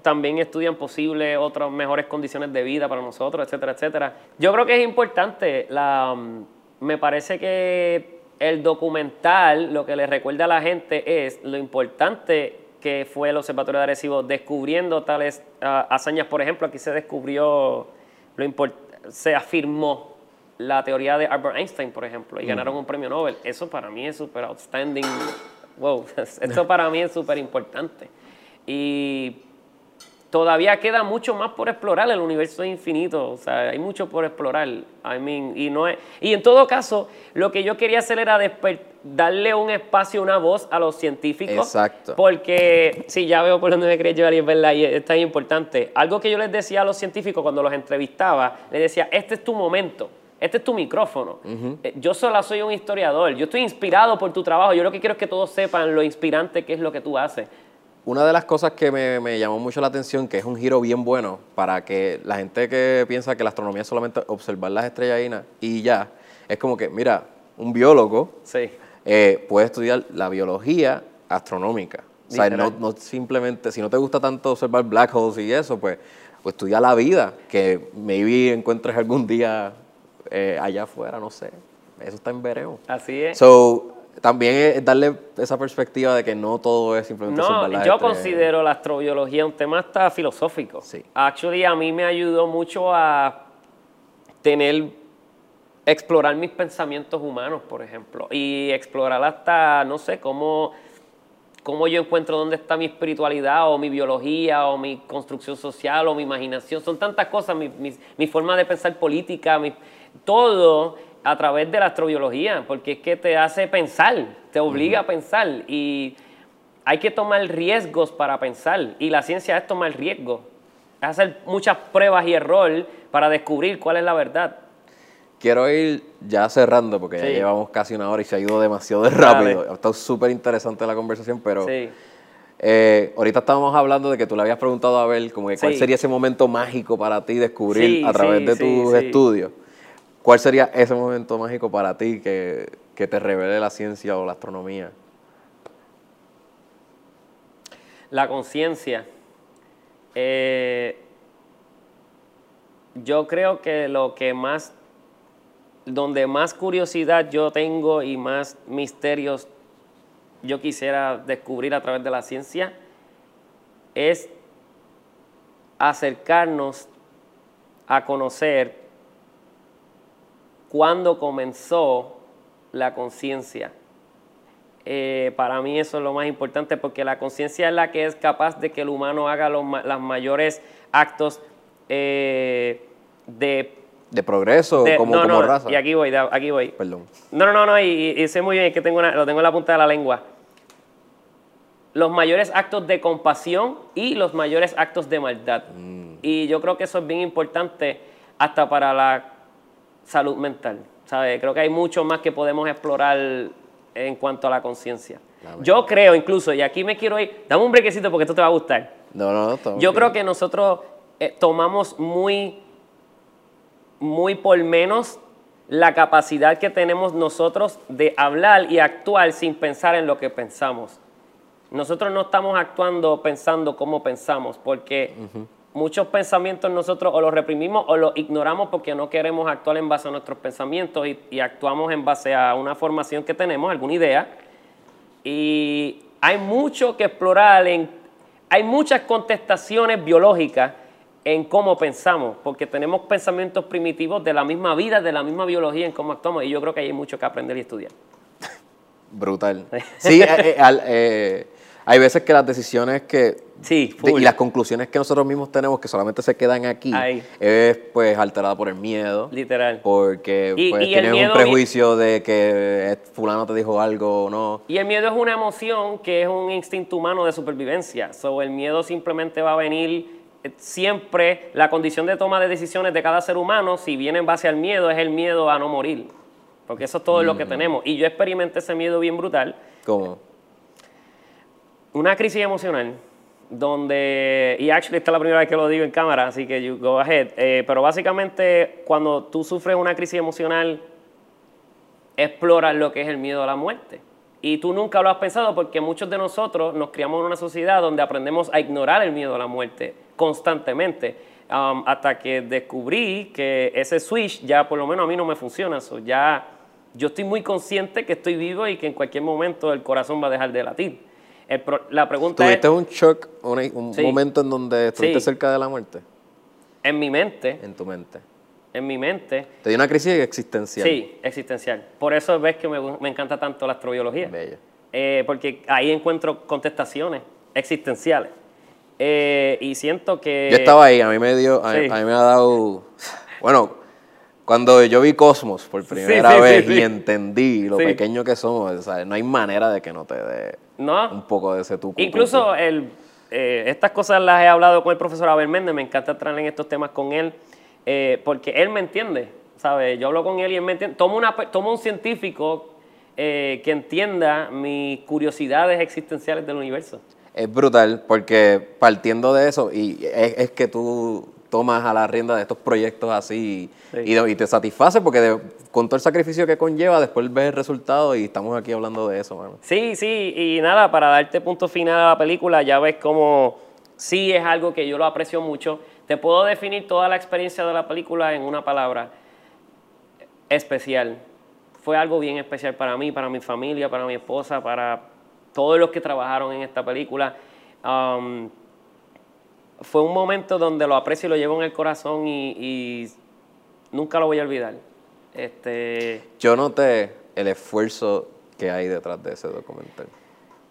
también estudian posibles otras mejores condiciones de vida para nosotros, etcétera, etcétera. Yo creo que es importante, la, mm, me parece que el documental lo que le recuerda a la gente es lo importante que fue el Observatorio de Arecibo descubriendo tales ah, hazañas. Por ejemplo, aquí se descubrió, lo se afirmó la teoría de Albert Einstein, por ejemplo, y ganaron un premio Nobel. Eso para mí es súper outstanding. Wow, *laughs* esto para mí es súper importante. Y todavía queda mucho más por explorar, el universo es infinito, o sea, hay mucho por explorar. I mean, y, no es, y en todo caso, lo que yo quería hacer era darle un espacio, una voz a los científicos. Exacto. Porque, sí, ya veo por dónde me quería llevar y es verdad, y es tan importante. Algo que yo les decía a los científicos cuando los entrevistaba, les decía, este es tu momento. Este es tu micrófono. Eh, yo solo soy un historiador. Yo estoy inspirado por tu trabajo. Yo lo que quiero es que todos sepan lo inspirante que es lo que tú haces. Una de las cosas que me, llamó mucho la atención, que es un giro bien bueno para que la gente que piensa que la astronomía es solamente observar las estrellas y ya, es como que, mira, un biólogo eh, puede estudiar la biología astronómica. O sea, no, simplemente, si no te gusta tanto observar black holes y eso, pues, pues estudia la vida, que maybe encuentres algún día eh, allá afuera, no sé. Eso está en veremos. Así es. So, también es darle esa perspectiva de que no todo es simplemente No, yo considero la astrobiología un tema hasta filosófico. Sí. Actually, a mí me ayudó mucho a tener, explorar mis pensamientos humanos, por ejemplo, y explorar hasta, no sé, cómo, cómo yo encuentro dónde está mi espiritualidad o mi biología o mi construcción social o mi imaginación. Son tantas cosas, mi, mi forma de pensar política, mi, todo a través de la astrobiología, porque es que te hace pensar, te obliga a pensar y hay que tomar riesgos para pensar y la ciencia es tomar riesgos, es hacer muchas pruebas y error para descubrir cuál es la verdad. Quiero ir ya cerrando porque ya llevamos casi una hora y se ha ido demasiado rápido. Ha estado súper interesante la conversación, pero eh, ahorita estábamos hablando de que tú le habías preguntado a Abel como que cuál sería ese momento mágico para ti descubrir a través de tus estudios. ¿Cuál sería ese momento mágico para ti que, te revele la ciencia o la astronomía? La conciencia. Eh, yo creo que lo que más, donde más curiosidad yo tengo y más misterios yo quisiera descubrir a través de la ciencia, es acercarnos a conocer cuándo comenzó la conciencia. Eh, para mí eso es lo más importante porque la conciencia es la que es capaz de que el humano haga los, mayores actos eh, de... De progreso como, no, raza. Y aquí voy, aquí voy. Perdón. No, no, no, no y, sé muy bien que tengo lo tengo en la punta de la lengua. Los mayores actos de compasión y los mayores actos de maldad. Mm. Y yo creo que eso es bien importante hasta para la salud mental. ¿sabe? Creo que hay mucho más que podemos explorar en cuanto a la conciencia. Yo creo incluso, y aquí me quiero ir, dame un brequecito porque esto te va a gustar. No, no, no. Yo creo que nosotros eh, tomamos muy, muy por menos la capacidad que tenemos nosotros de hablar y actuar sin pensar en lo que pensamos. Nosotros no estamos actuando pensando cómo pensamos, porque muchos pensamientos nosotros o los reprimimos o los ignoramos porque no queremos actuar en base a nuestros pensamientos y, actuamos en base a una formación que tenemos, alguna idea. Y hay mucho que explorar, en, hay muchas contestaciones biológicas en cómo pensamos, porque tenemos pensamientos primitivos de la misma vida, de la misma biología en cómo actuamos, y yo creo que hay mucho que aprender y estudiar. *laughs* Brutal. *laughs* Sí, eh, eh, Hay veces que las decisiones que Sí, de- y las conclusiones que nosotros mismos tenemos que solamente se quedan aquí Ahí. es pues alterada por el miedo. Literal. Porque Y- pues, y tienes un prejuicio de que eh, fulano te dijo algo o no. Y el miedo es una emoción que es un instinto humano de supervivencia. So, el miedo simplemente va a venir eh, siempre. La condición de toma de decisiones de cada ser humano, si viene en base al miedo, es el miedo a no morir. Porque eso es todo lo que tenemos. Y yo experimenté ese miedo bien brutal. ¿Cómo? Una crisis emocional donde, y actually esta es la primera vez que lo digo en cámara, así que you go ahead. Eh, pero básicamente cuando tú sufres una crisis emocional, exploras lo que es el miedo a la muerte. Y tú nunca lo has pensado porque muchos de nosotros nos criamos en una sociedad donde aprendemos a ignorar el miedo a la muerte constantemente. Um, hasta que descubrí que ese switch ya por lo menos a mí no me funciona. So, ya yo estoy muy consciente que estoy vivo y que en cualquier momento el corazón va a dejar de latir. El pro- la pregunta ¿Tuviste es, un shock, un Sí. momento en donde estuviste Sí. cerca de la muerte? en mi mente, En tu mente. en mi mente, Te dio una crisis existencial. sí, existencial. Por eso ves que me, encanta tanto la astrobiología. Bello. Eh, porque ahí encuentro contestaciones existenciales. Eh, y siento que... Yo estaba ahí, a mí me dio, a, Sí. a mí me ha dado, bueno, cuando yo vi Cosmos por primera sí, vez sí, y entendí lo pequeño que somos, o sea, no hay manera de que no te dé ¿No? un poco de ese tucu. Incluso el, eh, estas cosas las he hablado con el profesor Abel Méndez, me encanta entrar en estos temas con él, eh, porque él me entiende, ¿sabes? Yo hablo con él y él me entiende. Tomo, una, tomo un científico eh, que entienda mis curiosidades existenciales del universo. Es brutal porque partiendo de eso, y es, es que tú tomas a la rienda de estos proyectos así Sí. y, y te satisface porque de- con todo el sacrificio que conlleva, después ves el resultado y estamos aquí hablando de eso, mano. Sí, sí, y nada, para darte punto final a la película, ya ves como sí es algo que yo lo aprecio mucho. Te puedo definir toda la experiencia de la película en una palabra, especial. Fue algo bien especial para mí, para mi familia, para mi esposa, para todos los que trabajaron en esta película. Um, fue un momento donde lo aprecio y lo llevo en el corazón y, y nunca lo voy a olvidar. Este, Yo noté el esfuerzo que hay detrás de ese documental.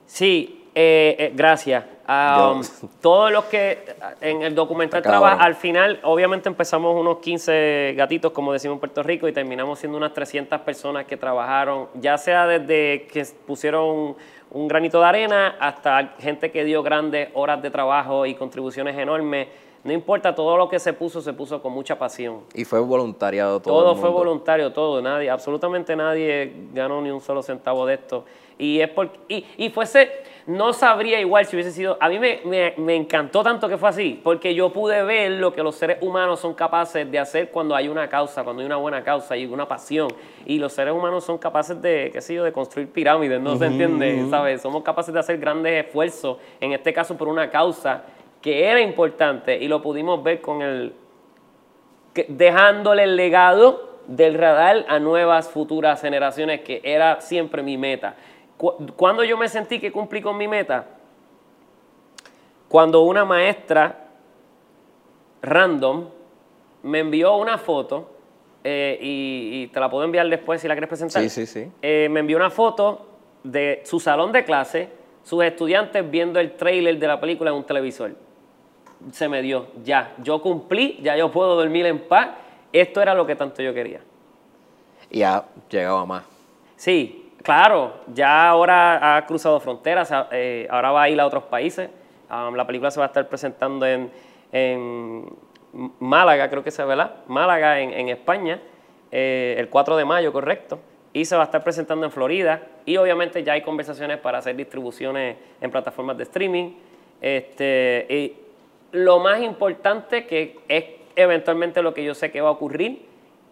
Sí, eh, eh, gracias. Um, todos los que en el documental trabajan, al final, obviamente empezamos unos 15 gatitos, como decimos en Puerto Rico, y terminamos siendo unas 300 personas que trabajaron, ya sea desde que pusieron un granito de arena hasta gente que dio grandes horas de trabajo y contribuciones enormes. No importa, todo lo que se puso, se puso con mucha pasión. Y fue voluntariado todo. Todo el fue voluntario, todo, nadie, absolutamente nadie ganó ni un solo centavo de esto. Y es porque, y, y fuese, no sabría igual si hubiese sido, a mí me, me- me encantó tanto que fue así, porque yo pude ver lo que los seres humanos son capaces de hacer cuando hay una causa, cuando hay una buena causa y una pasión. Y los seres humanos son capaces de, qué sé yo, de construir pirámides, ¿no se entiende? ¿Sabes? Somos capaces de hacer grandes esfuerzos, en este caso por una causa que era importante y lo pudimos ver con el, que- dejándole el legado del radar a nuevas futuras generaciones, que era siempre mi meta. Cu- Cuando yo me sentí que cumplí con mi meta, cuando una maestra random me envió una foto, eh, y, y te la puedo enviar después si la quieres presentar. Sí, sí, sí. Eh, me envió una foto de su salón de clase, sus estudiantes viendo el trailer de la película en un televisor se me dio, ya, yo cumplí, ya yo puedo dormir en paz, esto era lo que tanto yo quería. Y ha llegado a más. Sí, claro, ya ahora ha cruzado fronteras, eh, ahora va a ir a otros países, Um, la película se va a estar presentando en, Málaga, creo que se ¿verdad? Málaga, en, en España, eh, el 4 de mayo, correcto, y se va a estar presentando en Florida, y obviamente ya hay conversaciones para hacer distribuciones en plataformas de streaming, este, y lo más importante que es eventualmente lo que yo sé que va a ocurrir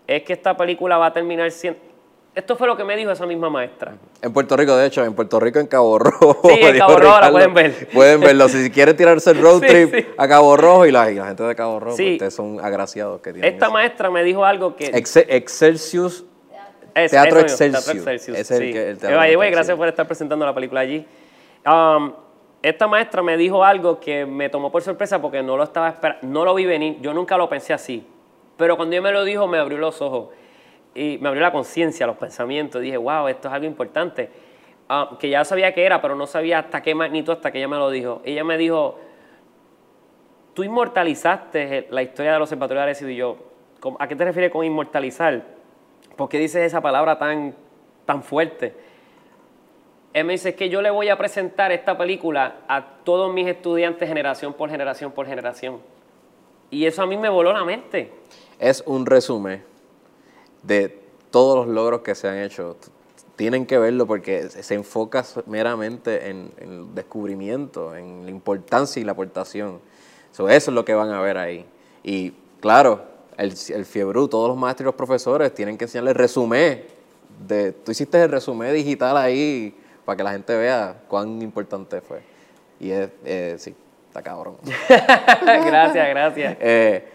es que esta película va a terminar siendo... Esto fue lo que me dijo esa misma maestra. En Puerto Rico, de hecho, en Puerto Rico, en Cabo Rojo. Sí, en *laughs* Cabo Rojo la pueden ver. Pueden verlo. Si quieren tirarse el road *laughs* Sí, trip sí. a Cabo Rojo y la, y la gente de Cabo Rojo, Sí. pues ustedes son agraciados que tienen Esta eso. maestra me dijo algo que... Exce- Excelsius. Es- Teatro mismo, Excelsior. Excelsior, Es el que- el Teatro gracias por estar presentando la película allí. Um, esta maestra me dijo algo que me tomó por sorpresa porque no lo estaba esperando, no lo vi venir, yo nunca lo pensé así. Pero cuando ella me lo dijo, me abrió los ojos y me abrió la conciencia, los pensamientos. Dije, wow, esto es algo importante. ah, que ya sabía que era, pero no sabía hasta qué magnitud hasta que ella me lo dijo. Ella me dijo, tú inmortalizaste la historia de los observatorios de y yo, ¿a qué te refieres con inmortalizar? ¿Por qué dices esa palabra tan, tan fuerte? Él me dice que yo le voy a presentar esta película a todos mis estudiantes generación por generación por generación. Y eso a mí me voló la mente. Es un resumen de todos los logros que se han hecho. Tienen que verlo porque se enfoca meramente en, el descubrimiento, en la importancia y la aportación. eso es lo que van a ver ahí. Y claro, el, el Fiebru, todos los maestros y los profesores tienen que enseñarle el resumen. De, tú hiciste el resumen digital ahí para que la gente vea cuán importante fue. Y es, eh, sí, está cabrón. *laughs* gracias, gracias. Eh,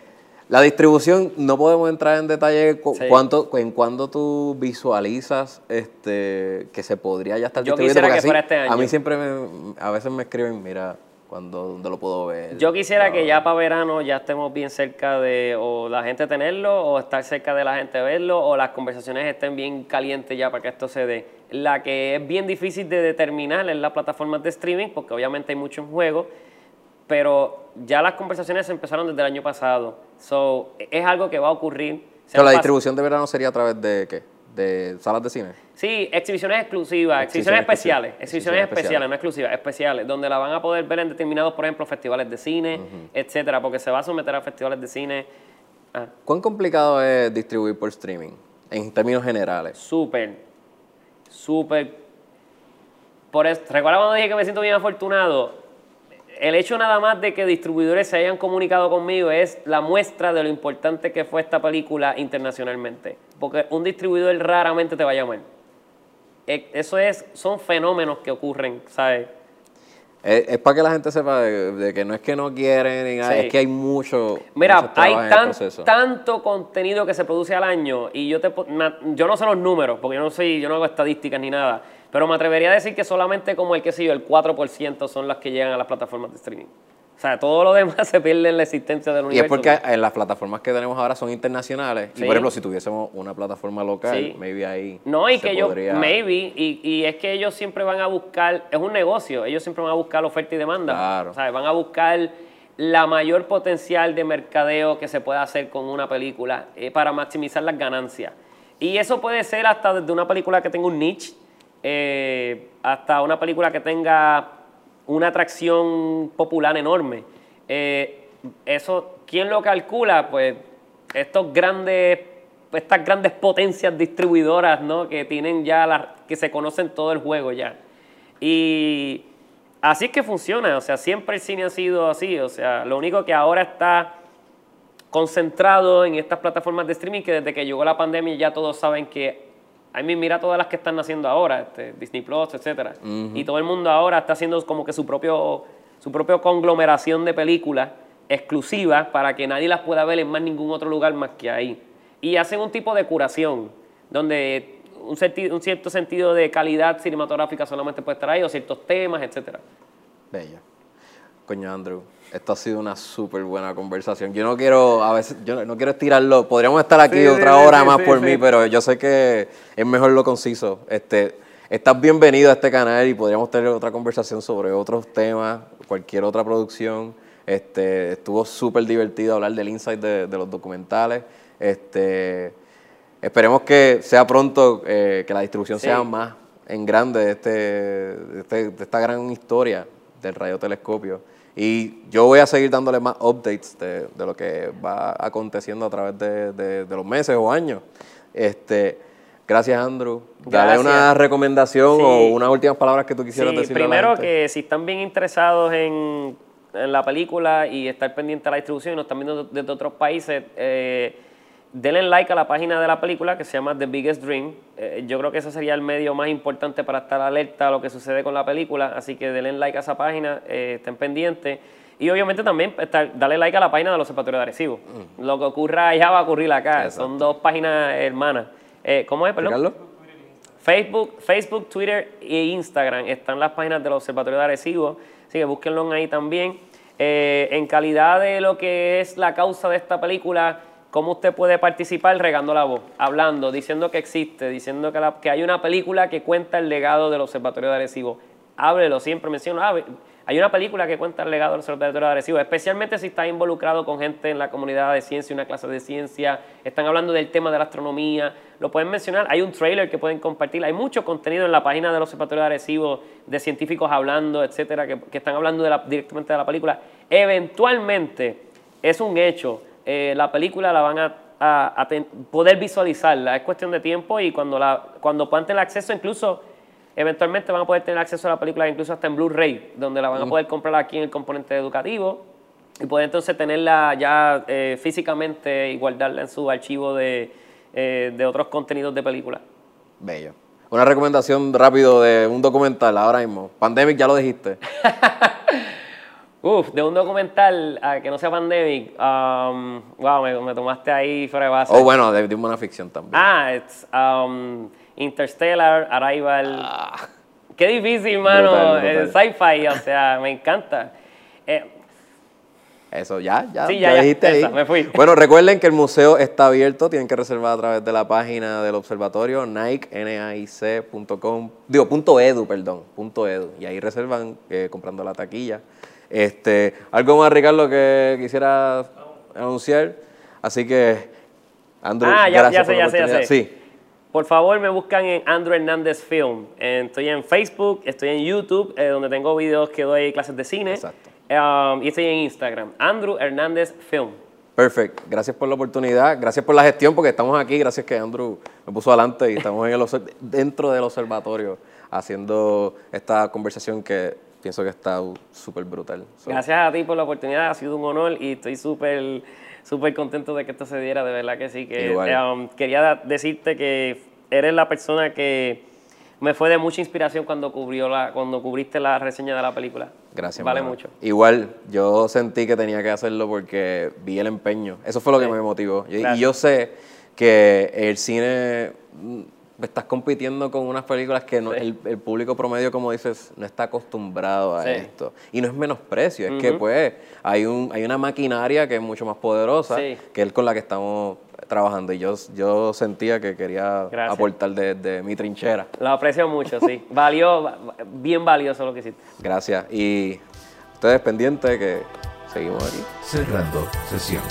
la distribución, no podemos entrar en detalle cuánto, en cuándo tú visualizas este, que se podría ya estar Yo Quisiera que fuera este año. A mí siempre, a veces me escriben, mira, cuando dónde lo puedo ver. Yo quisiera que ya para verano ya estemos bien cerca de o la gente tenerlo o estar cerca de la gente verlo o las conversaciones estén bien calientes ya para que esto se dé. La que es bien difícil de determinar en las plataformas de streaming porque obviamente hay muchos juegos, pero ya las conversaciones empezaron desde el año pasado. So, es algo que va a ocurrir. Pero la distribución de verano sería a través de qué? de salas de cine? Sí, exhibiciones exclusivas, exhibiciones, especiales, exhibiciones, especiales, no exclusivas, especiales, donde la van a poder ver en determinados, por ejemplo, festivales de cine, etcétera, porque se va a someter a festivales de cine. Ah. ¿Cuán complicado es distribuir por streaming, en términos generales? Súper, súper. Por eso, ¿recuerda cuando dije que me siento bien afortunado? El hecho nada más de que distribuidores se hayan comunicado conmigo es la muestra de lo importante que fue esta película internacionalmente. Porque un distribuidor raramente te va a llamar. E, eso es, son fenómenos que ocurren, ¿sabes? Es, para que la gente sepa de, que no es que no quieren, es que hay mucho. Mira, hay tanto contenido que se produce al año y yo te yo no sé los números, porque yo no sé, yo no hago estadísticas ni nada pero me atrevería a decir que solamente como el que sé yo, el 4% son las que llegan a las plataformas de streaming. O sea, todo lo demás *laughs* se pierde en la existencia del universo. Y es porque en las plataformas que tenemos ahora son internacionales. Y por ejemplo, si tuviésemos una plataforma local, maybe ahí. No, y que ellos, maybe, y, y, es que ellos siempre van a buscar, es un negocio, ellos siempre van a buscar oferta y demanda. Claro. O sea, van a buscar la mayor potencial de mercadeo que se pueda hacer con una película eh, para maximizar las ganancias. Y eso puede ser hasta desde una película que tenga un niche eh, hasta una película que tenga una atracción popular enorme. Eh, eso, ¿quién lo calcula? Pues estos grandes, estas grandes potencias distribuidoras, ¿no? Que tienen ya las, que se conocen todo el juego ya. Y así es que funciona, o sea, siempre el cine ha sido así, o sea, lo único que ahora está concentrado en estas plataformas de streaming que desde que llegó la pandemia ya todos saben que a mí mira todas las que están naciendo ahora, este, Disney Plus, etcétera. Y todo el mundo ahora está haciendo como que su propio su propia conglomeración de películas exclusivas para que nadie las pueda ver en más ningún otro lugar más que ahí. Y hacen un tipo de curación, donde un, un cierto sentido de calidad cinematográfica solamente puede estar ahí, o ciertos temas, etcétera. Bella. Coño, Andrew. Esto ha sido una súper buena conversación. Yo no quiero, a veces, yo no quiero estirarlo. Podríamos estar aquí otra hora más por mí, pero yo sé que es mejor lo conciso. Este, estás bienvenido a este canal y podríamos tener otra conversación sobre otros temas, cualquier otra producción. Este, estuvo súper divertido hablar del insight de, los documentales. Este, esperemos que sea pronto, eh, que la distribución sea más en grande de, este, este, de esta gran historia del radiotelescopio. Y yo voy a seguir dándole más updates de, lo que va aconteciendo a través de, los meses o años. Este, gracias, Andrew. Dale una recomendación o unas últimas palabras que tú quisieras sí, decir. Primero, que si están bien interesados en, la película y estar pendiente de la distribución y nos están viendo desde otros países, eh, denle like a la página de la película que se llama The Biggest Dream. Eh, yo creo que ese sería el medio más importante para estar alerta a lo que sucede con la película, así que denle like a esa página, eh, estén pendientes. Y obviamente también estar, darle like a la página de los observatorios de Arecibo. Mm. Lo que ocurra allá va a ocurrir acá. Son dos páginas hermanas. Eh, ¿Cómo es, perdón? Facebook, Facebook, Twitter e Instagram están las páginas de los observatorios de Arecibo, así que búsquenlo ahí también. en calidad de lo que es la causa de esta película, ¿Cómo usted puede participar regando la voz, hablando, diciendo que existe, diciendo que, hay una película que cuenta el legado del Observatorio de Arecibo? Háblelo, siempre menciono, ah, hay una película que cuenta el legado del Observatorio de Arecibo, especialmente si está involucrado con gente en la comunidad de ciencia, una clase de ciencia, están hablando del tema de la astronomía, lo pueden mencionar, hay un trailer que pueden compartir, hay mucho contenido en la página del Observatorio de Arecibo de científicos hablando, etcétera, que, están hablando directamente de la película. Eventualmente, es un hecho eh, la película la van a, poder visualizarla. Es cuestión de tiempo y cuando, la, cuando puedan tener acceso, incluso eventualmente van a poder tener acceso a la película incluso hasta en Blu-ray, donde la van a poder comprar aquí en el componente educativo y poder entonces tenerla ya eh, físicamente y guardarla en su archivo de, eh, de otros contenidos de película. Bello. Una recomendación rápido de un documental ahora mismo. Pandemic, ya lo dijiste. *laughs* Uf, de un documental que no sea pandemic. Um, wow, me, tomaste ahí fuera de base. Oh, bueno, de, una ficción también. Ah, es um, Interstellar, Arrival. Ah. Qué difícil, mano. Sci-fi, o sea, me encanta. Eh, eso, ya, ya, ya, dijiste ahí. me fui. Bueno, recuerden que el museo está abierto, tienen que reservar a través de la página del observatorio, nike, digo, punto edu, perdón, punto edu, y ahí reservan eh, comprando la taquilla. Este, algo más, Ricardo, que quisiera anunciar. Así que, Andrew, ah, ya, ya sé, ya sé, ya sé. Sí. Por favor, me buscan en Andrew Hernández Film. Estoy en Facebook, estoy en YouTube, eh, donde tengo videos que doy clases de cine. Exacto. Um, y estoy en Instagram, Andrew Hernández Film. Perfecto. Gracias por la oportunidad, gracias por la gestión, porque estamos aquí, gracias que Andrew me puso adelante y estamos en el, dentro del observatorio haciendo esta conversación que pienso que está súper brutal. Gracias a ti por la oportunidad, ha sido un honor y estoy súper súper contento de que esto se diera, de verdad que sí. Que, um, quería decirte que eres la persona que me fue de mucha inspiración cuando, cubrió la, cuando cubriste la reseña de la película. Gracias. Vale mucho. Igual, yo sentí que tenía que hacerlo porque vi el empeño. Eso fue lo que me motivó. y yo sé que el cine estás compitiendo con unas películas que el, público promedio, como dices, no está acostumbrado a esto. Y no es menosprecio, es que pues hay, un, hay una maquinaria que es mucho más poderosa que es con la que estamos trabajando. Y yo, yo sentía que quería aportar desde mi trinchera. Lo aprecio mucho, sí. *laughs* Valió, bien valioso lo que hiciste. Gracias. Y ustedes pendientes que seguimos aquí. Cerrando sesión.